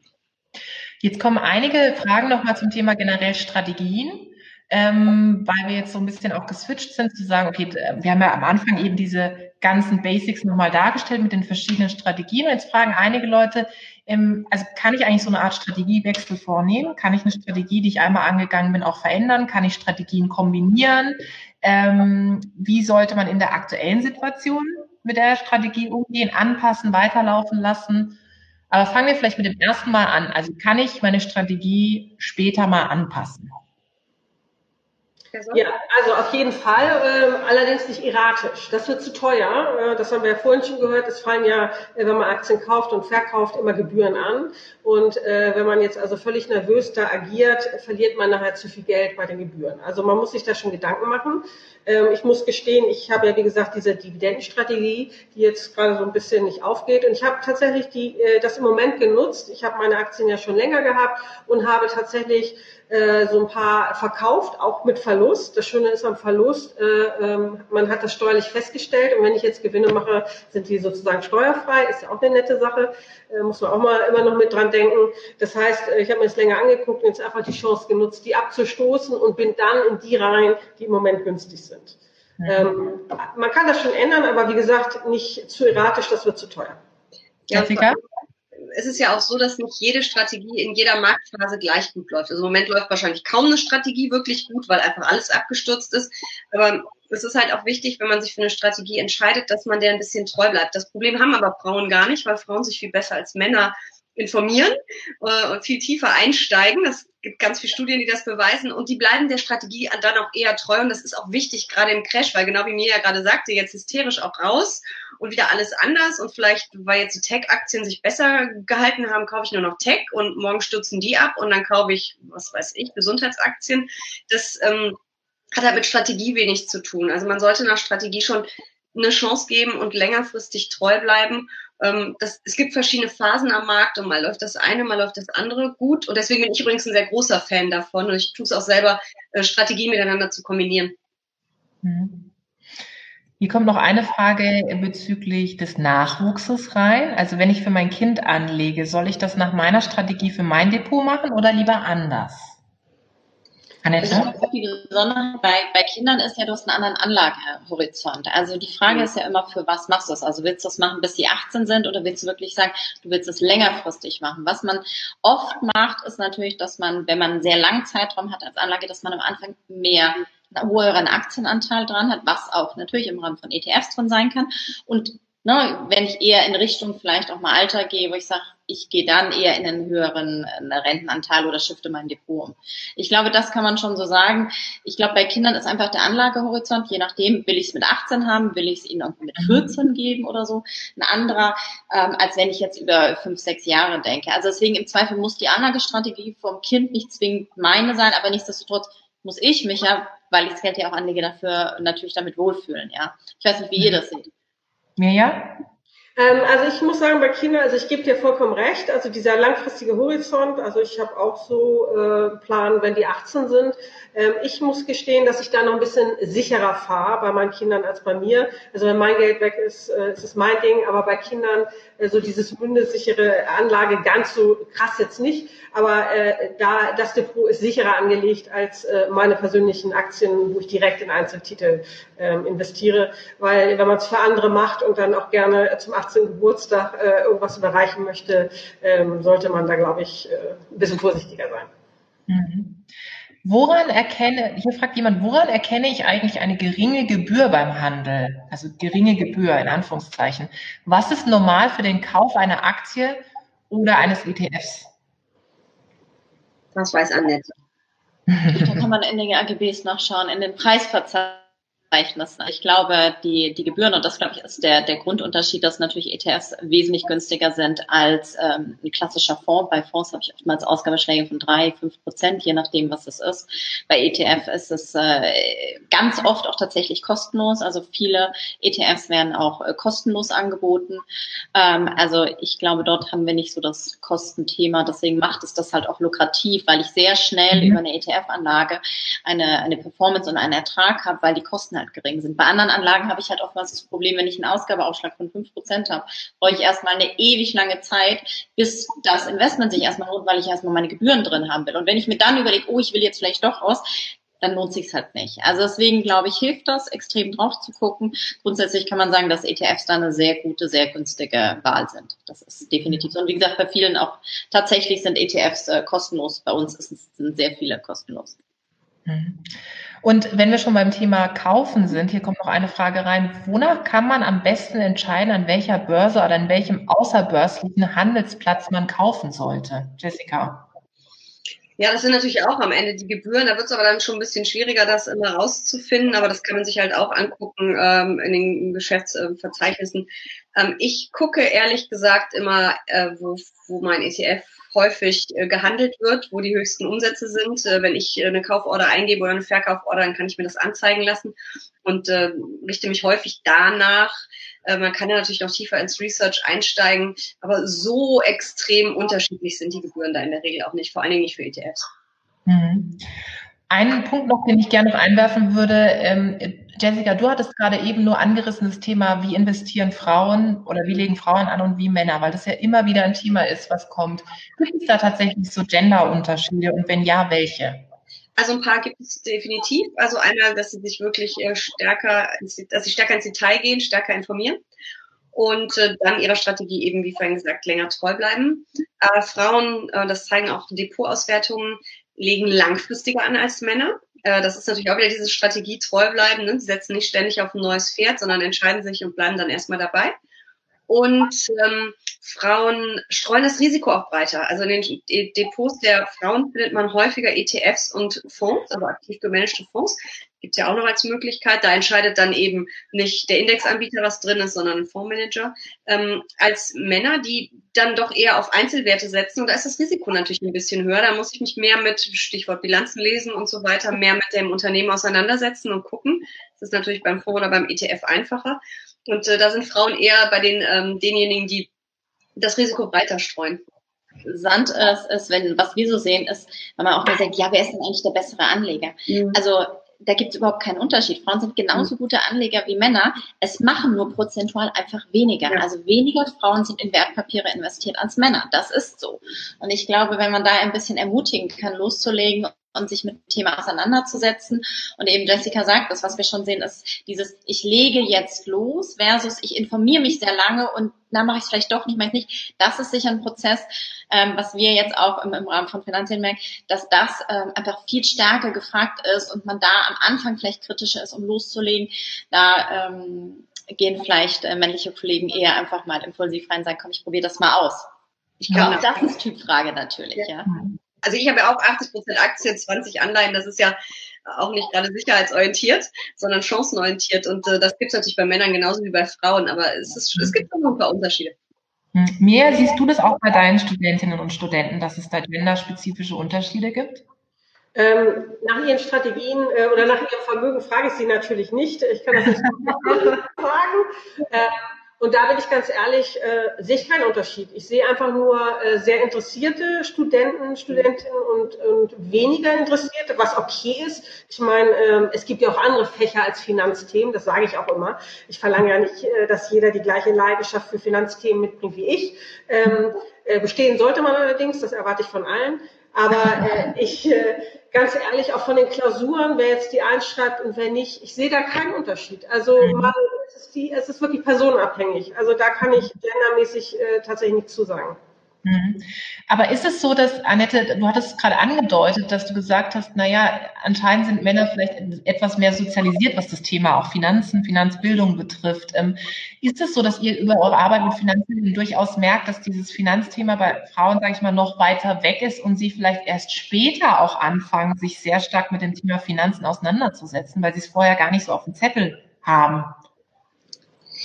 Jetzt kommen einige Fragen nochmal zum Thema generell Strategien ähm, weil wir jetzt so ein bisschen auch geswitcht sind, zu sagen, okay, wir haben ja am Anfang eben diese ganzen Basics nochmal dargestellt mit den verschiedenen Strategien. Und jetzt fragen einige Leute, also kann ich eigentlich so eine Art Strategiewechsel vornehmen? Kann ich eine Strategie, die ich einmal angegangen bin, auch verändern? Kann ich Strategien kombinieren? Ähm, wie sollte man in der aktuellen Situation mit der Strategie umgehen, anpassen, weiterlaufen lassen? Aber fangen wir vielleicht mit dem ersten Mal an. Also kann ich meine Strategie später mal anpassen? Ja, also auf jeden Fall, äh, allerdings nicht erratisch. Das wird zu teuer. Äh, das haben wir ja vorhin schon gehört. Es fallen ja, äh, wenn man Aktien kauft und verkauft, immer Gebühren an. Und äh, wenn man jetzt also völlig nervös da agiert, verliert man nachher zu viel Geld bei den Gebühren. Also man muss sich da schon Gedanken machen. Ähm, ich muss gestehen, ich habe ja wie gesagt diese Dividendenstrategie, die jetzt gerade so ein bisschen nicht aufgeht. Und ich habe tatsächlich die, äh, das im Moment genutzt. Ich habe meine Aktien ja schon länger gehabt und habe tatsächlich äh, so ein paar verkauft, auch mit Verlust. Das Schöne ist am Verlust, äh, ähm, man hat das steuerlich festgestellt und wenn ich jetzt Gewinne mache, sind die sozusagen steuerfrei. Ist ja auch eine nette Sache, äh, muss man auch mal immer noch mit dran denken. Das heißt, ich habe mir das länger angeguckt und jetzt einfach die Chance genutzt, die abzustoßen und bin dann in die rein, die im Moment günstig sind. Ähm, man kann das schon ändern, aber wie gesagt, nicht zu erratisch, das wird zu teuer. Jessica? Es ist ja auch so, dass nicht jede Strategie in jeder Marktphase gleich gut läuft. Also im Moment läuft wahrscheinlich kaum eine Strategie wirklich gut, weil einfach alles abgestürzt ist. Aber es ist halt auch wichtig, wenn man sich für eine Strategie entscheidet, dass man der ein bisschen treu bleibt. Das Problem haben aber Frauen gar nicht, weil Frauen sich viel besser als Männer informieren äh, und viel tiefer einsteigen. Das gibt ganz viele Studien, die das beweisen und die bleiben der Strategie dann auch eher treu und das ist auch wichtig, gerade im Crash, weil genau wie mir ja gerade sagte, jetzt hysterisch auch raus und wieder alles anders und vielleicht, weil jetzt die Tech-Aktien sich besser gehalten haben, kaufe ich nur noch Tech und morgen stürzen die ab und dann kaufe ich, was weiß ich, Gesundheitsaktien. Das ähm, hat halt mit Strategie wenig zu tun. Also man sollte nach Strategie schon eine Chance geben und längerfristig treu bleiben ähm, das, es gibt verschiedene Phasen am Markt und mal läuft das eine, mal läuft das andere gut. Und deswegen bin ich übrigens ein sehr großer Fan davon und ich tue es auch selber, äh, Strategien miteinander zu kombinieren. Mhm. Hier kommt noch eine Frage bezüglich des Nachwuchses rein. Also wenn ich für mein Kind anlege, soll ich das nach meiner Strategie für mein Depot machen oder lieber anders? Annette? Die Besonderheit bei, bei Kindern ist ja, du hast einen anderen Anlagehorizont. Also die Frage ist ja immer, für was machst du es? Also willst du es machen, bis sie 18 sind oder willst du wirklich sagen, du willst es längerfristig machen? Was man oft macht, ist natürlich, dass man, wenn man einen sehr langen Zeitraum hat als Anlage, dass man am Anfang mehr einen höheren Aktienanteil dran hat, was auch natürlich im Rahmen von ETFs drin sein kann. Und ne, wenn ich eher in Richtung vielleicht auch mal Alter gehe, wo ich sage, ich gehe dann eher in einen höheren Rentenanteil oder shifte mein Depot um. Ich glaube, das kann man schon so sagen. Ich glaube, bei Kindern ist einfach der Anlagehorizont, je nachdem, will ich es mit 18 haben, will ich es ihnen irgendwie mit 14 mhm. geben oder so, ein anderer, ähm, als wenn ich jetzt über fünf, sechs Jahre denke. Also deswegen im Zweifel muss die Anlagestrategie vom Kind nicht zwingend meine sein, aber nichtsdestotrotz muss ich mich ja, weil ich das Geld ja auch anlege, dafür natürlich damit wohlfühlen, ja. Ich weiß nicht, wie ihr das seht. Mirja? Ähm, also ich muss sagen, bei Kindern, also ich gebe dir vollkommen recht, also dieser langfristige Horizont, also ich habe auch so äh, Plan, wenn die 18 sind. Ähm, ich muss gestehen, dass ich da noch ein bisschen sicherer fahre bei meinen Kindern als bei mir. Also wenn mein Geld weg ist, äh, ist es mein Ding, aber bei Kindern äh, so dieses bundessichere Anlage ganz so krass jetzt nicht. Aber äh, da das Depot ist sicherer angelegt als äh, meine persönlichen Aktien, wo ich direkt in Einzeltitel ähm, investiere. Weil wenn man es für andere macht und dann auch gerne zum 18. Geburtstag äh, irgendwas überreichen möchte, ähm, sollte man da, glaube ich, äh, ein bisschen vorsichtiger sein. Mhm. Woran erkenne, hier fragt jemand, woran erkenne ich eigentlich eine geringe Gebühr beim Handel? Also geringe Gebühr in Anführungszeichen. Was ist normal für den Kauf einer Aktie oder eines ETFs? Das weiß Annette. Da kann man in den AGBs nachschauen, in den Preisverzeichnissen lassen. Ich glaube, die, die Gebühren, und das glaube ich ist der, der Grundunterschied, dass natürlich ETFs wesentlich günstiger sind als ähm, ein klassischer Fonds. Bei Fonds habe ich oftmals Ausgabeschläge von drei, fünf Prozent, je nachdem, was es ist. Bei ETF ist es äh, ganz oft auch tatsächlich kostenlos. Also viele ETFs werden auch äh, kostenlos angeboten. Ähm, also ich glaube, dort haben wir nicht so das Kostenthema. Deswegen macht es das halt auch lukrativ, weil ich sehr schnell mhm. über eine ETF-Anlage eine, eine Performance und einen Ertrag habe, weil die Kosten halt gering sind. Bei anderen Anlagen habe ich halt oftmals das Problem, wenn ich einen Ausgabeaufschlag von fünf Prozent habe, brauche ich erstmal eine ewig lange Zeit, bis das Investment sich erstmal lohnt, weil ich erstmal meine Gebühren drin haben will. Und wenn ich mir dann überlege, oh, ich will jetzt vielleicht doch raus, dann lohnt sich's halt nicht. Also deswegen glaube ich, hilft das, extrem drauf zu gucken. Grundsätzlich kann man sagen, dass ETFs da eine sehr gute, sehr günstige Wahl sind. Das ist definitiv so. Und wie gesagt, bei vielen auch tatsächlich sind ETFs äh, kostenlos. Bei uns ist, sind sehr viele kostenlos. Mhm. Und wenn wir schon beim Thema Kaufen sind, hier kommt noch eine Frage rein. Wonach kann man am besten entscheiden, an welcher Börse oder an welchem außerbörslichen Handelsplatz man kaufen sollte? Jessica. Ja, das sind natürlich auch am Ende die Gebühren. Da wird es aber dann schon ein bisschen schwieriger, das immer rauszufinden. Aber das kann man sich halt auch angucken ähm, in den Geschäftsverzeichnissen. Ähm, ich gucke ehrlich gesagt immer, äh, wo, wo mein ETF häufig äh, gehandelt wird, wo die höchsten Umsätze sind. Äh, wenn ich äh, eine Kauforder eingebe oder eine Verkauforder, dann kann ich mir das anzeigen lassen und äh, richte mich häufig danach. Äh, man kann ja natürlich noch tiefer ins Research einsteigen, aber so extrem unterschiedlich sind die Gebühren da in der Regel auch nicht, vor allen Dingen nicht für ETFs. Mhm. Einen Punkt noch, den ich gerne noch einwerfen würde. Ähm, Jessica, du hattest gerade eben nur angerissen das Thema, wie investieren Frauen oder wie legen Frauen an und wie Männer, weil das ja immer wieder ein Thema ist, was kommt. Gibt es da tatsächlich so Genderunterschiede und wenn ja, welche? Also ein paar gibt es definitiv. Also einmal, dass sie sich wirklich äh, stärker, dass sie stärker ins Detail gehen, stärker informieren und äh, dann ihrer Strategie eben, wie vorhin gesagt, länger treu bleiben. Äh, Frauen, äh, das zeigen auch Depotauswertungen, legen langfristiger an als Männer. Das ist natürlich auch wieder diese Strategie treu bleiben. Ne? Sie setzen nicht ständig auf ein neues Pferd, sondern entscheiden sich und bleiben dann erstmal dabei. Und ähm, Frauen streuen das Risiko auch breiter. Also in den Depots der Frauen findet man häufiger ETFs und Fonds, also aktiv gemanagte Fonds. Gibt ja auch noch als Möglichkeit. Da entscheidet dann eben nicht der Indexanbieter, was drin ist, sondern ein Fondsmanager. Ähm, als Männer, die dann doch eher auf Einzelwerte setzen. Und da ist das Risiko natürlich ein bisschen höher. Da muss ich mich mehr mit, Stichwort Bilanzen lesen und so weiter, mehr mit dem Unternehmen auseinandersetzen und gucken. Das ist natürlich beim Fonds oder beim ETF einfacher. Und äh, da sind Frauen eher bei den ähm, denjenigen, die das Risiko breiter streuen. Sand ist, ist, wenn, was wir so sehen, ist, wenn man auch mal sagt, ja, wer ist denn eigentlich der bessere Anleger? Mhm. Also da gibt es überhaupt keinen Unterschied. Frauen sind genauso mhm. gute Anleger wie Männer. Es machen nur prozentual einfach weniger. Ja. Also weniger Frauen sind in Wertpapiere investiert als Männer. Das ist so. Und ich glaube, wenn man da ein bisschen ermutigen kann, loszulegen und sich mit dem Thema auseinanderzusetzen. Und eben Jessica sagt, das, was wir schon sehen, ist dieses, ich lege jetzt los versus ich informiere mich sehr lange und dann mache ich es vielleicht doch nicht, mache ich nicht. Das ist sicher ein Prozess, ähm, was wir jetzt auch im, im Rahmen von Finanzien merken, dass das ähm, einfach viel stärker gefragt ist und man da am Anfang vielleicht kritischer ist, um loszulegen. Da ähm, gehen vielleicht äh, männliche Kollegen eher einfach mal impulsiv rein und sagen, komm, ich probiere das mal aus. Ich glaube, ja. das ist Typfrage natürlich, ja. ja also ich habe ja auch 80 Prozent Aktien, 20 Anleihen. Das ist ja auch nicht gerade sicherheitsorientiert, sondern chancenorientiert. Und äh, das gibt es natürlich bei Männern genauso wie bei Frauen. Aber es, ist, es gibt schon ein paar Unterschiede. Hm. Mehr siehst du das auch bei deinen Studentinnen und Studenten, dass es da genderspezifische Unterschiede gibt? Ähm, nach ihren Strategien äh, oder nach ihrem Vermögen frage ich sie natürlich nicht. Ich kann das nicht sagen. Ähm, und da bin ich ganz ehrlich, äh, sehe ich keinen Unterschied. Ich sehe einfach nur äh, sehr interessierte Studenten, Studentinnen und, und weniger interessierte, was okay ist. Ich meine, äh, es gibt ja auch andere Fächer als Finanzthemen, das sage ich auch immer. Ich verlange ja nicht, äh, dass jeder die gleiche Leidenschaft für Finanzthemen mitbringt wie ich. Ähm, äh, bestehen sollte man allerdings, das erwarte ich von allen. Aber äh, ich, äh, ganz ehrlich, auch von den Klausuren, wer jetzt die einschreibt und wer nicht, ich sehe da keinen Unterschied. Also mhm. man ist, die, es ist wirklich personenabhängig. Also da kann ich gendermäßig äh, tatsächlich nichts zu sagen. Mhm. Aber ist es so, dass, Annette, du hattest gerade angedeutet, dass du gesagt hast, naja, anscheinend sind Männer vielleicht etwas mehr sozialisiert, was das Thema auch Finanzen, Finanzbildung betrifft. Ähm, ist es so, dass ihr über eure Arbeit mit Finanzen durchaus merkt, dass dieses Finanzthema bei Frauen, sage ich mal, noch weiter weg ist und sie vielleicht erst später auch anfangen, sich sehr stark mit dem Thema Finanzen auseinanderzusetzen, weil sie es vorher gar nicht so auf dem Zettel haben?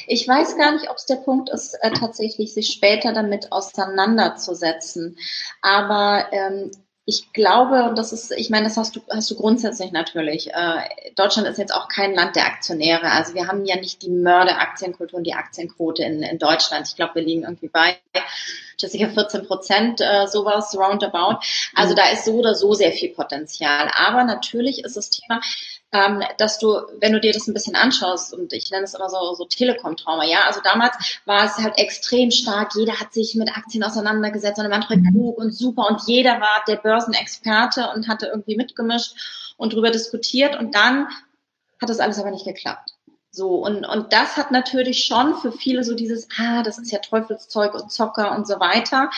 Ich weiß gar nicht, ob es der Punkt ist, äh, tatsächlich sich später damit auseinanderzusetzen. Aber ähm, ich glaube, und das ist, ich meine, das hast du, hast du grundsätzlich natürlich. Äh, Deutschland ist jetzt auch kein Land der Aktionäre. Also wir haben ja nicht die Mörderaktienkultur und die Aktienquote in, in Deutschland. Ich glaube, wir liegen irgendwie bei Jessica 14 Prozent, äh, sowas roundabout. Also mhm. da ist so oder so sehr viel Potenzial. Aber natürlich ist das Thema, ähm, dass du, wenn du dir das ein bisschen anschaust, und ich nenne es immer so, so Telekom-Trauma, ja, also damals war es halt extrem stark, jeder hat sich mit Aktien auseinandergesetzt und Manfred mhm. Krug und super und jeder war der Börsenexperte und hatte irgendwie mitgemischt und drüber diskutiert und dann hat das alles aber nicht geklappt. So, und, und das hat natürlich schon für viele so dieses, ah, das ist ja Teufelszeug und Zocker und so weiter.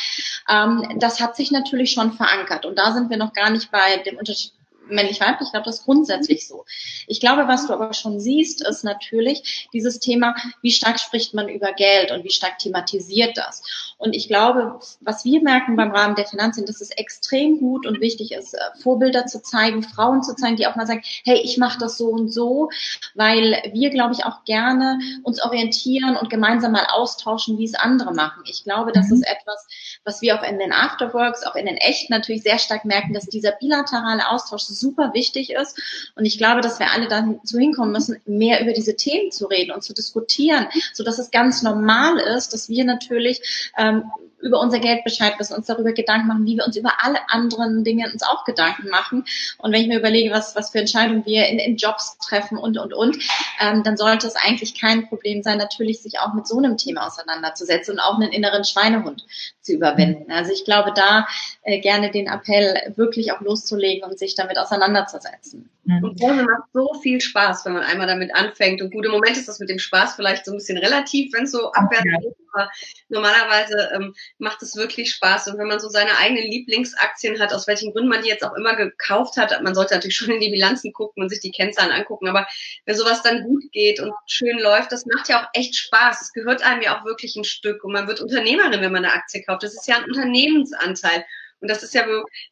Ähm, das hat sich natürlich schon verankert. Und da sind wir noch gar nicht bei dem Unterschied männlich-weiblich, ich glaube, das ist grundsätzlich so. Ich glaube, was du aber schon siehst, ist natürlich dieses Thema, wie stark spricht man über Geld und wie stark thematisiert das. Und ich glaube, was wir merken beim Rahmen der Finanzen, dass es extrem gut und wichtig ist, äh, Vorbilder zu zeigen, Frauen zu zeigen, die auch mal sagen, hey, ich mache das so und so, weil wir, glaube ich, auch gerne uns orientieren und gemeinsam mal austauschen, wie es andere machen. Ich glaube, das ist etwas, was wir auch in den Afterworks, auch in den Echten natürlich sehr stark merken, dass dieser bilaterale Austausch super wichtig ist. Und ich glaube, dass wir alle dazu hinkommen müssen, mehr über diese Themen zu reden und zu diskutieren, so dass es ganz normal ist, dass wir natürlich ähm, über unser Geld Bescheid wissen, uns darüber Gedanken machen, wie wir uns über alle anderen Dinge uns auch Gedanken machen. Und wenn ich mir überlege, was, was für Entscheidungen wir in, in Jobs treffen und, und, und, ähm, dann sollte es eigentlich kein Problem sein, natürlich sich auch mit so einem Thema auseinanderzusetzen und auch einen inneren Schweinehund zu überwinden. Also ich glaube, da äh, gerne den Appell wirklich auch loszulegen und sich damit auseinanderzusetzen. Mhm. Und Branche macht so viel Spaß, wenn man einmal damit anfängt. Und gut, im Moment ist das mit dem Spaß vielleicht so ein bisschen relativ, wenn es so abwärts geht. Aber normalerweise ähm, macht es wirklich Spaß. Und wenn man so seine eigenen Lieblingsaktien hat, aus welchen Gründen man die jetzt auch immer gekauft hat, man sollte natürlich schon in die Bilanzen gucken und sich die Kennzahlen angucken. Aber wenn sowas dann gut geht und schön läuft, das macht ja auch echt Spaß. Es gehört einem ja auch wirklich ein Stück. Und man wird Unternehmerin, wenn man eine Aktie kauft. Das ist ja ein Unternehmensanteil. Und das ist ja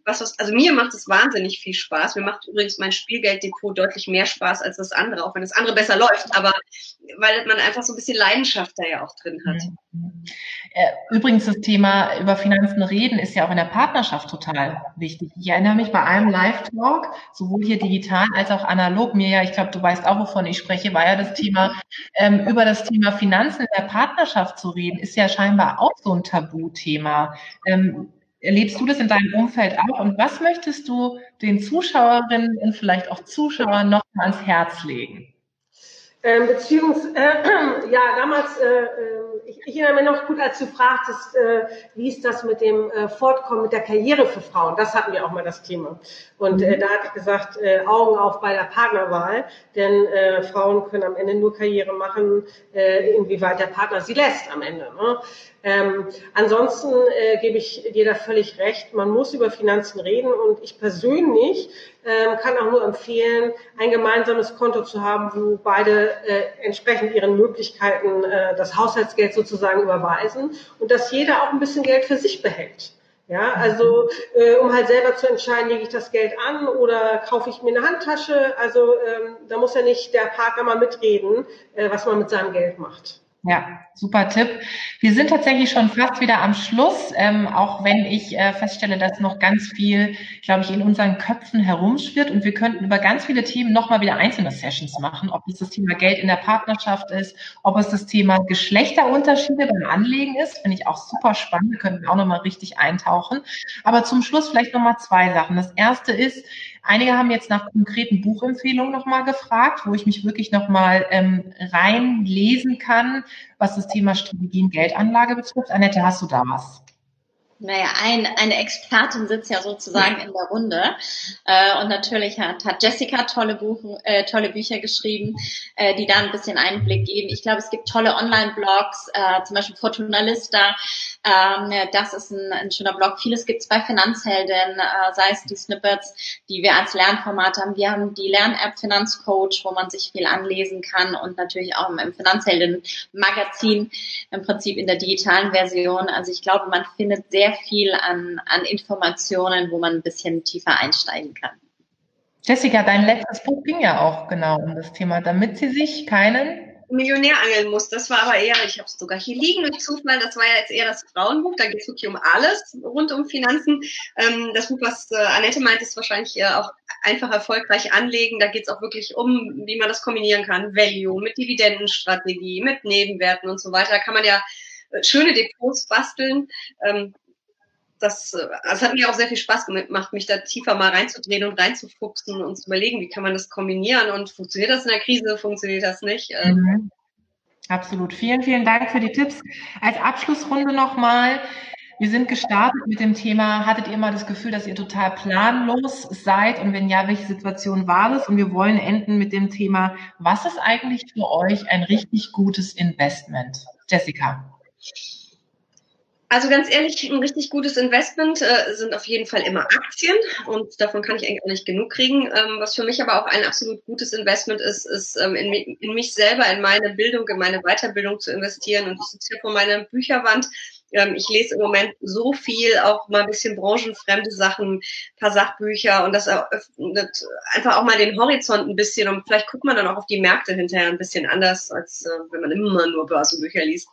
was, was, also mir macht es wahnsinnig viel Spaß. Mir macht übrigens mein Spielgelddepot deutlich mehr Spaß als das andere, auch wenn das andere besser läuft, aber weil man einfach so ein bisschen Leidenschaft da ja auch drin hat. Äh, übrigens, das Thema über Finanzen reden ist ja auch in der Partnerschaft total wichtig. Ich erinnere mich bei einem Live-Talk, sowohl hier digital als auch analog, mir ja, ich glaube, du weißt auch, wovon ich spreche, war ja das Thema, ähm, über das Thema Finanzen in der Partnerschaft zu reden, ist ja scheinbar auch so ein Tabuthema. Ähm, Erlebst du das in deinem Umfeld auch? Und was möchtest du den Zuschauerinnen und vielleicht auch Zuschauern noch ans Herz legen? Ähm, beziehungs, äh, ja, damals, äh, ähm, ich, ich, erinnere mich noch gut, als du fragtest, äh, wie ist das mit dem äh, Fortkommen mit der Karriere für Frauen? Das hatten wir auch mal das Thema. Und äh, da hatte ich gesagt, äh, Augen auf bei der Partnerwahl, denn äh, Frauen können am Ende nur Karriere machen, äh, inwieweit der Partner sie lässt am Ende. Ne? Ähm, ansonsten äh, gebe ich dir da völlig recht. Man muss über Finanzen reden und ich persönlich ähm, kann auch nur empfehlen, ein gemeinsames Konto zu haben, wo beide äh, entsprechend ihren Möglichkeiten äh, das Haushaltsgeld sozusagen überweisen und dass jeder auch ein bisschen Geld für sich behält. Ja, also äh, um halt selber zu entscheiden, lege ich das Geld an oder kaufe ich mir eine Handtasche. Also ähm, da muss ja nicht der Partner mal mitreden, äh, was man mit seinem Geld macht. Ja, super Tipp. Wir sind tatsächlich schon fast wieder am Schluss, ähm, auch wenn ich äh, feststelle, dass noch ganz viel, glaube ich, in unseren Köpfen herumschwirrt und wir könnten über ganz viele Themen nochmal wieder einzelne Sessions machen, ob es das Thema Geld in der Partnerschaft ist, ob es das Thema Geschlechterunterschiede beim Anlegen ist, finde ich auch super spannend, da könnten wir auch nochmal richtig eintauchen. Aber zum Schluss vielleicht nochmal zwei Sachen. Das erste ist, Einige haben jetzt nach konkreten Buchempfehlungen nochmal gefragt, wo ich mich wirklich nochmal ähm, reinlesen kann, was das Thema Strategien Geldanlage betrifft. Annette, hast du da was? Naja, ein, eine Expertin sitzt ja sozusagen in der Runde. Äh, und natürlich hat, hat Jessica tolle, Buchen, äh, tolle Bücher geschrieben, äh, die da ein bisschen Einblick geben. Ich glaube, es gibt tolle Online-Blogs, äh, zum Beispiel Fortuna Lista. Ähm, das ist ein, ein schöner Blog. Vieles gibt es bei Finanzhelden, äh, sei es die Snippets, die wir als Lernformat haben. Wir haben die Lern-App Finanzcoach, wo man sich viel anlesen kann und natürlich auch im Finanzhelden-Magazin im Prinzip in der digitalen Version. Also ich glaube, man findet sehr sehr viel an, an Informationen, wo man ein bisschen tiefer einsteigen kann. Jessica, dein letztes Buch ging ja auch genau um das Thema, damit sie sich keinen Millionär angeln muss. Das war aber eher, ich habe es sogar hier liegen durch Zufall, das war ja jetzt eher das Frauenbuch, da geht es wirklich um alles rund um Finanzen. Ähm, das Buch, was äh, Annette meint, ist wahrscheinlich äh, auch einfach erfolgreich anlegen. Da geht es auch wirklich um, wie man das kombinieren kann. Value mit Dividendenstrategie, mit Nebenwerten und so weiter. Da kann man ja äh, schöne Depots basteln. Ähm, das, äh, das hat mir auch sehr viel Spaß gemacht, mich da tiefer mal reinzudrehen und reinzufuchsen und zu überlegen, wie kann man das kombinieren und funktioniert das in der Krise, funktioniert das nicht. Ähm, mhm. Absolut. Vielen, vielen Dank für die Tipps. Als Abschlussrunde nochmal. Wir sind gestartet mit dem Thema, hattet ihr mal das Gefühl, dass ihr total planlos seid? Und wenn ja, welche Situation war das? Und wir wollen enden mit dem Thema, was ist eigentlich für euch ein richtig gutes Investment? Jessica. Also ganz ehrlich, ein richtig gutes Investment äh, sind auf jeden Fall immer Aktien und davon kann ich eigentlich auch nicht genug kriegen. Ähm, was für mich aber auch ein absolut gutes Investment ist, ist ähm, in, in, mich selber, in meine Bildung, in meine Weiterbildung zu investieren. Und ich sitze hier vor meiner Bücherwand. Ähm, ich lese im Moment so viel, auch mal ein bisschen branchenfremde Sachen, paar Sachbücher und das eröffnet einfach auch mal den Horizont ein bisschen und vielleicht guckt man dann auch auf die Märkte hinterher ein bisschen anders, als äh, wenn man immer nur Börsenbücher liest.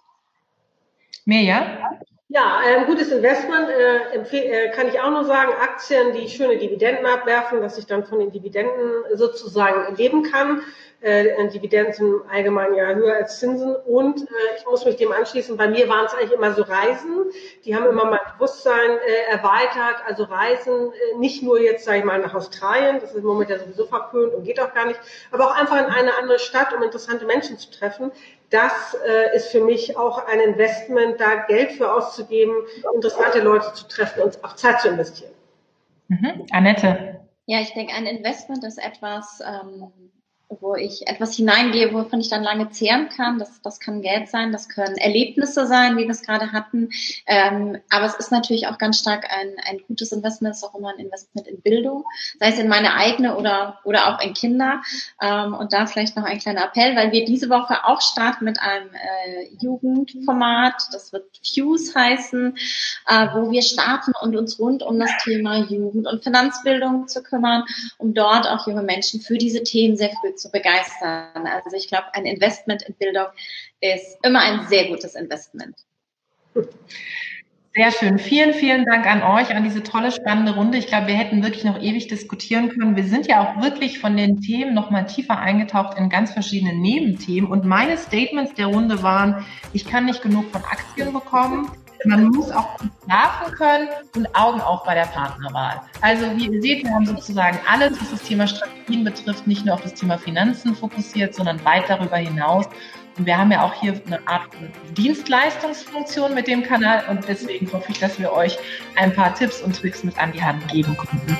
Mirja? Ja, ein gutes Investment äh, äh, kann ich auch nur sagen, Aktien, die schöne Dividenden abwerfen, dass ich dann von den Dividenden sozusagen leben kann. Äh, Dividenden sind allgemein ja höher als Zinsen. Und äh, ich muss mich dem anschließen, bei mir waren es eigentlich immer so Reisen. Die haben immer mein Bewusstsein äh, erweitert. Also Reisen, äh, nicht nur jetzt, sage ich mal, nach Australien, das ist im Moment ja sowieso verpönt und geht auch gar nicht, aber auch einfach in eine andere Stadt, um interessante Menschen zu treffen das äh, ist für mich auch ein Investment, da Geld für auszugeben, interessante Leute zu treffen und auch Zeit zu investieren. Mhm. Annette. Ja, ich denke, ein Investment ist etwas, ähm, wo ich etwas hineingehe, wovon ich dann lange zehren kann. Das, das kann Geld sein, das können Erlebnisse sein, wie wir es gerade hatten. Ähm, aber es ist natürlich auch ganz stark ein, ein gutes Investment, es ist auch immer ein Investment in Bildung, sei es in meine eigene oder, oder auch in Kinder. Ähm, und da vielleicht noch ein kleiner Appell, weil wir diese Woche auch starten mit einem äh, Jugendformat, das wird Fuse heißen, äh, wo wir starten und uns rund um das Thema Jugend- und Finanzbildung zu kümmern, um dort auch junge Menschen für diese Themen sehr früh zu begeistern. Also ich glaube, ein Investment in Bildung ist immer ein sehr gutes Investment. Sehr schön. Vielen, vielen Dank an euch, an diese tolle, spannende Runde. Ich glaube, wir hätten wirklich noch ewig diskutieren können. Wir sind ja auch wirklich von den Themen noch mal tiefer eingetaucht in ganz verschiedene Nebenthemen. Und meine Statements der Runde waren, ich kann nicht genug von Aktien bekommen. Man muss auch schlafen können und Augen auf bei der Partnerwahl. Also wie ihr seht, wir haben sozusagen alles, was das Thema Strategien betrifft, nicht nur auf das Thema Finanzen fokussiert, sondern weit darüber hinaus. Und wir haben ja auch hier eine Art Dienstleistungsfunktion mit dem Kanal und deswegen hoffe ich, dass wir euch ein paar Tipps und Tricks mit an die Hand geben konnten.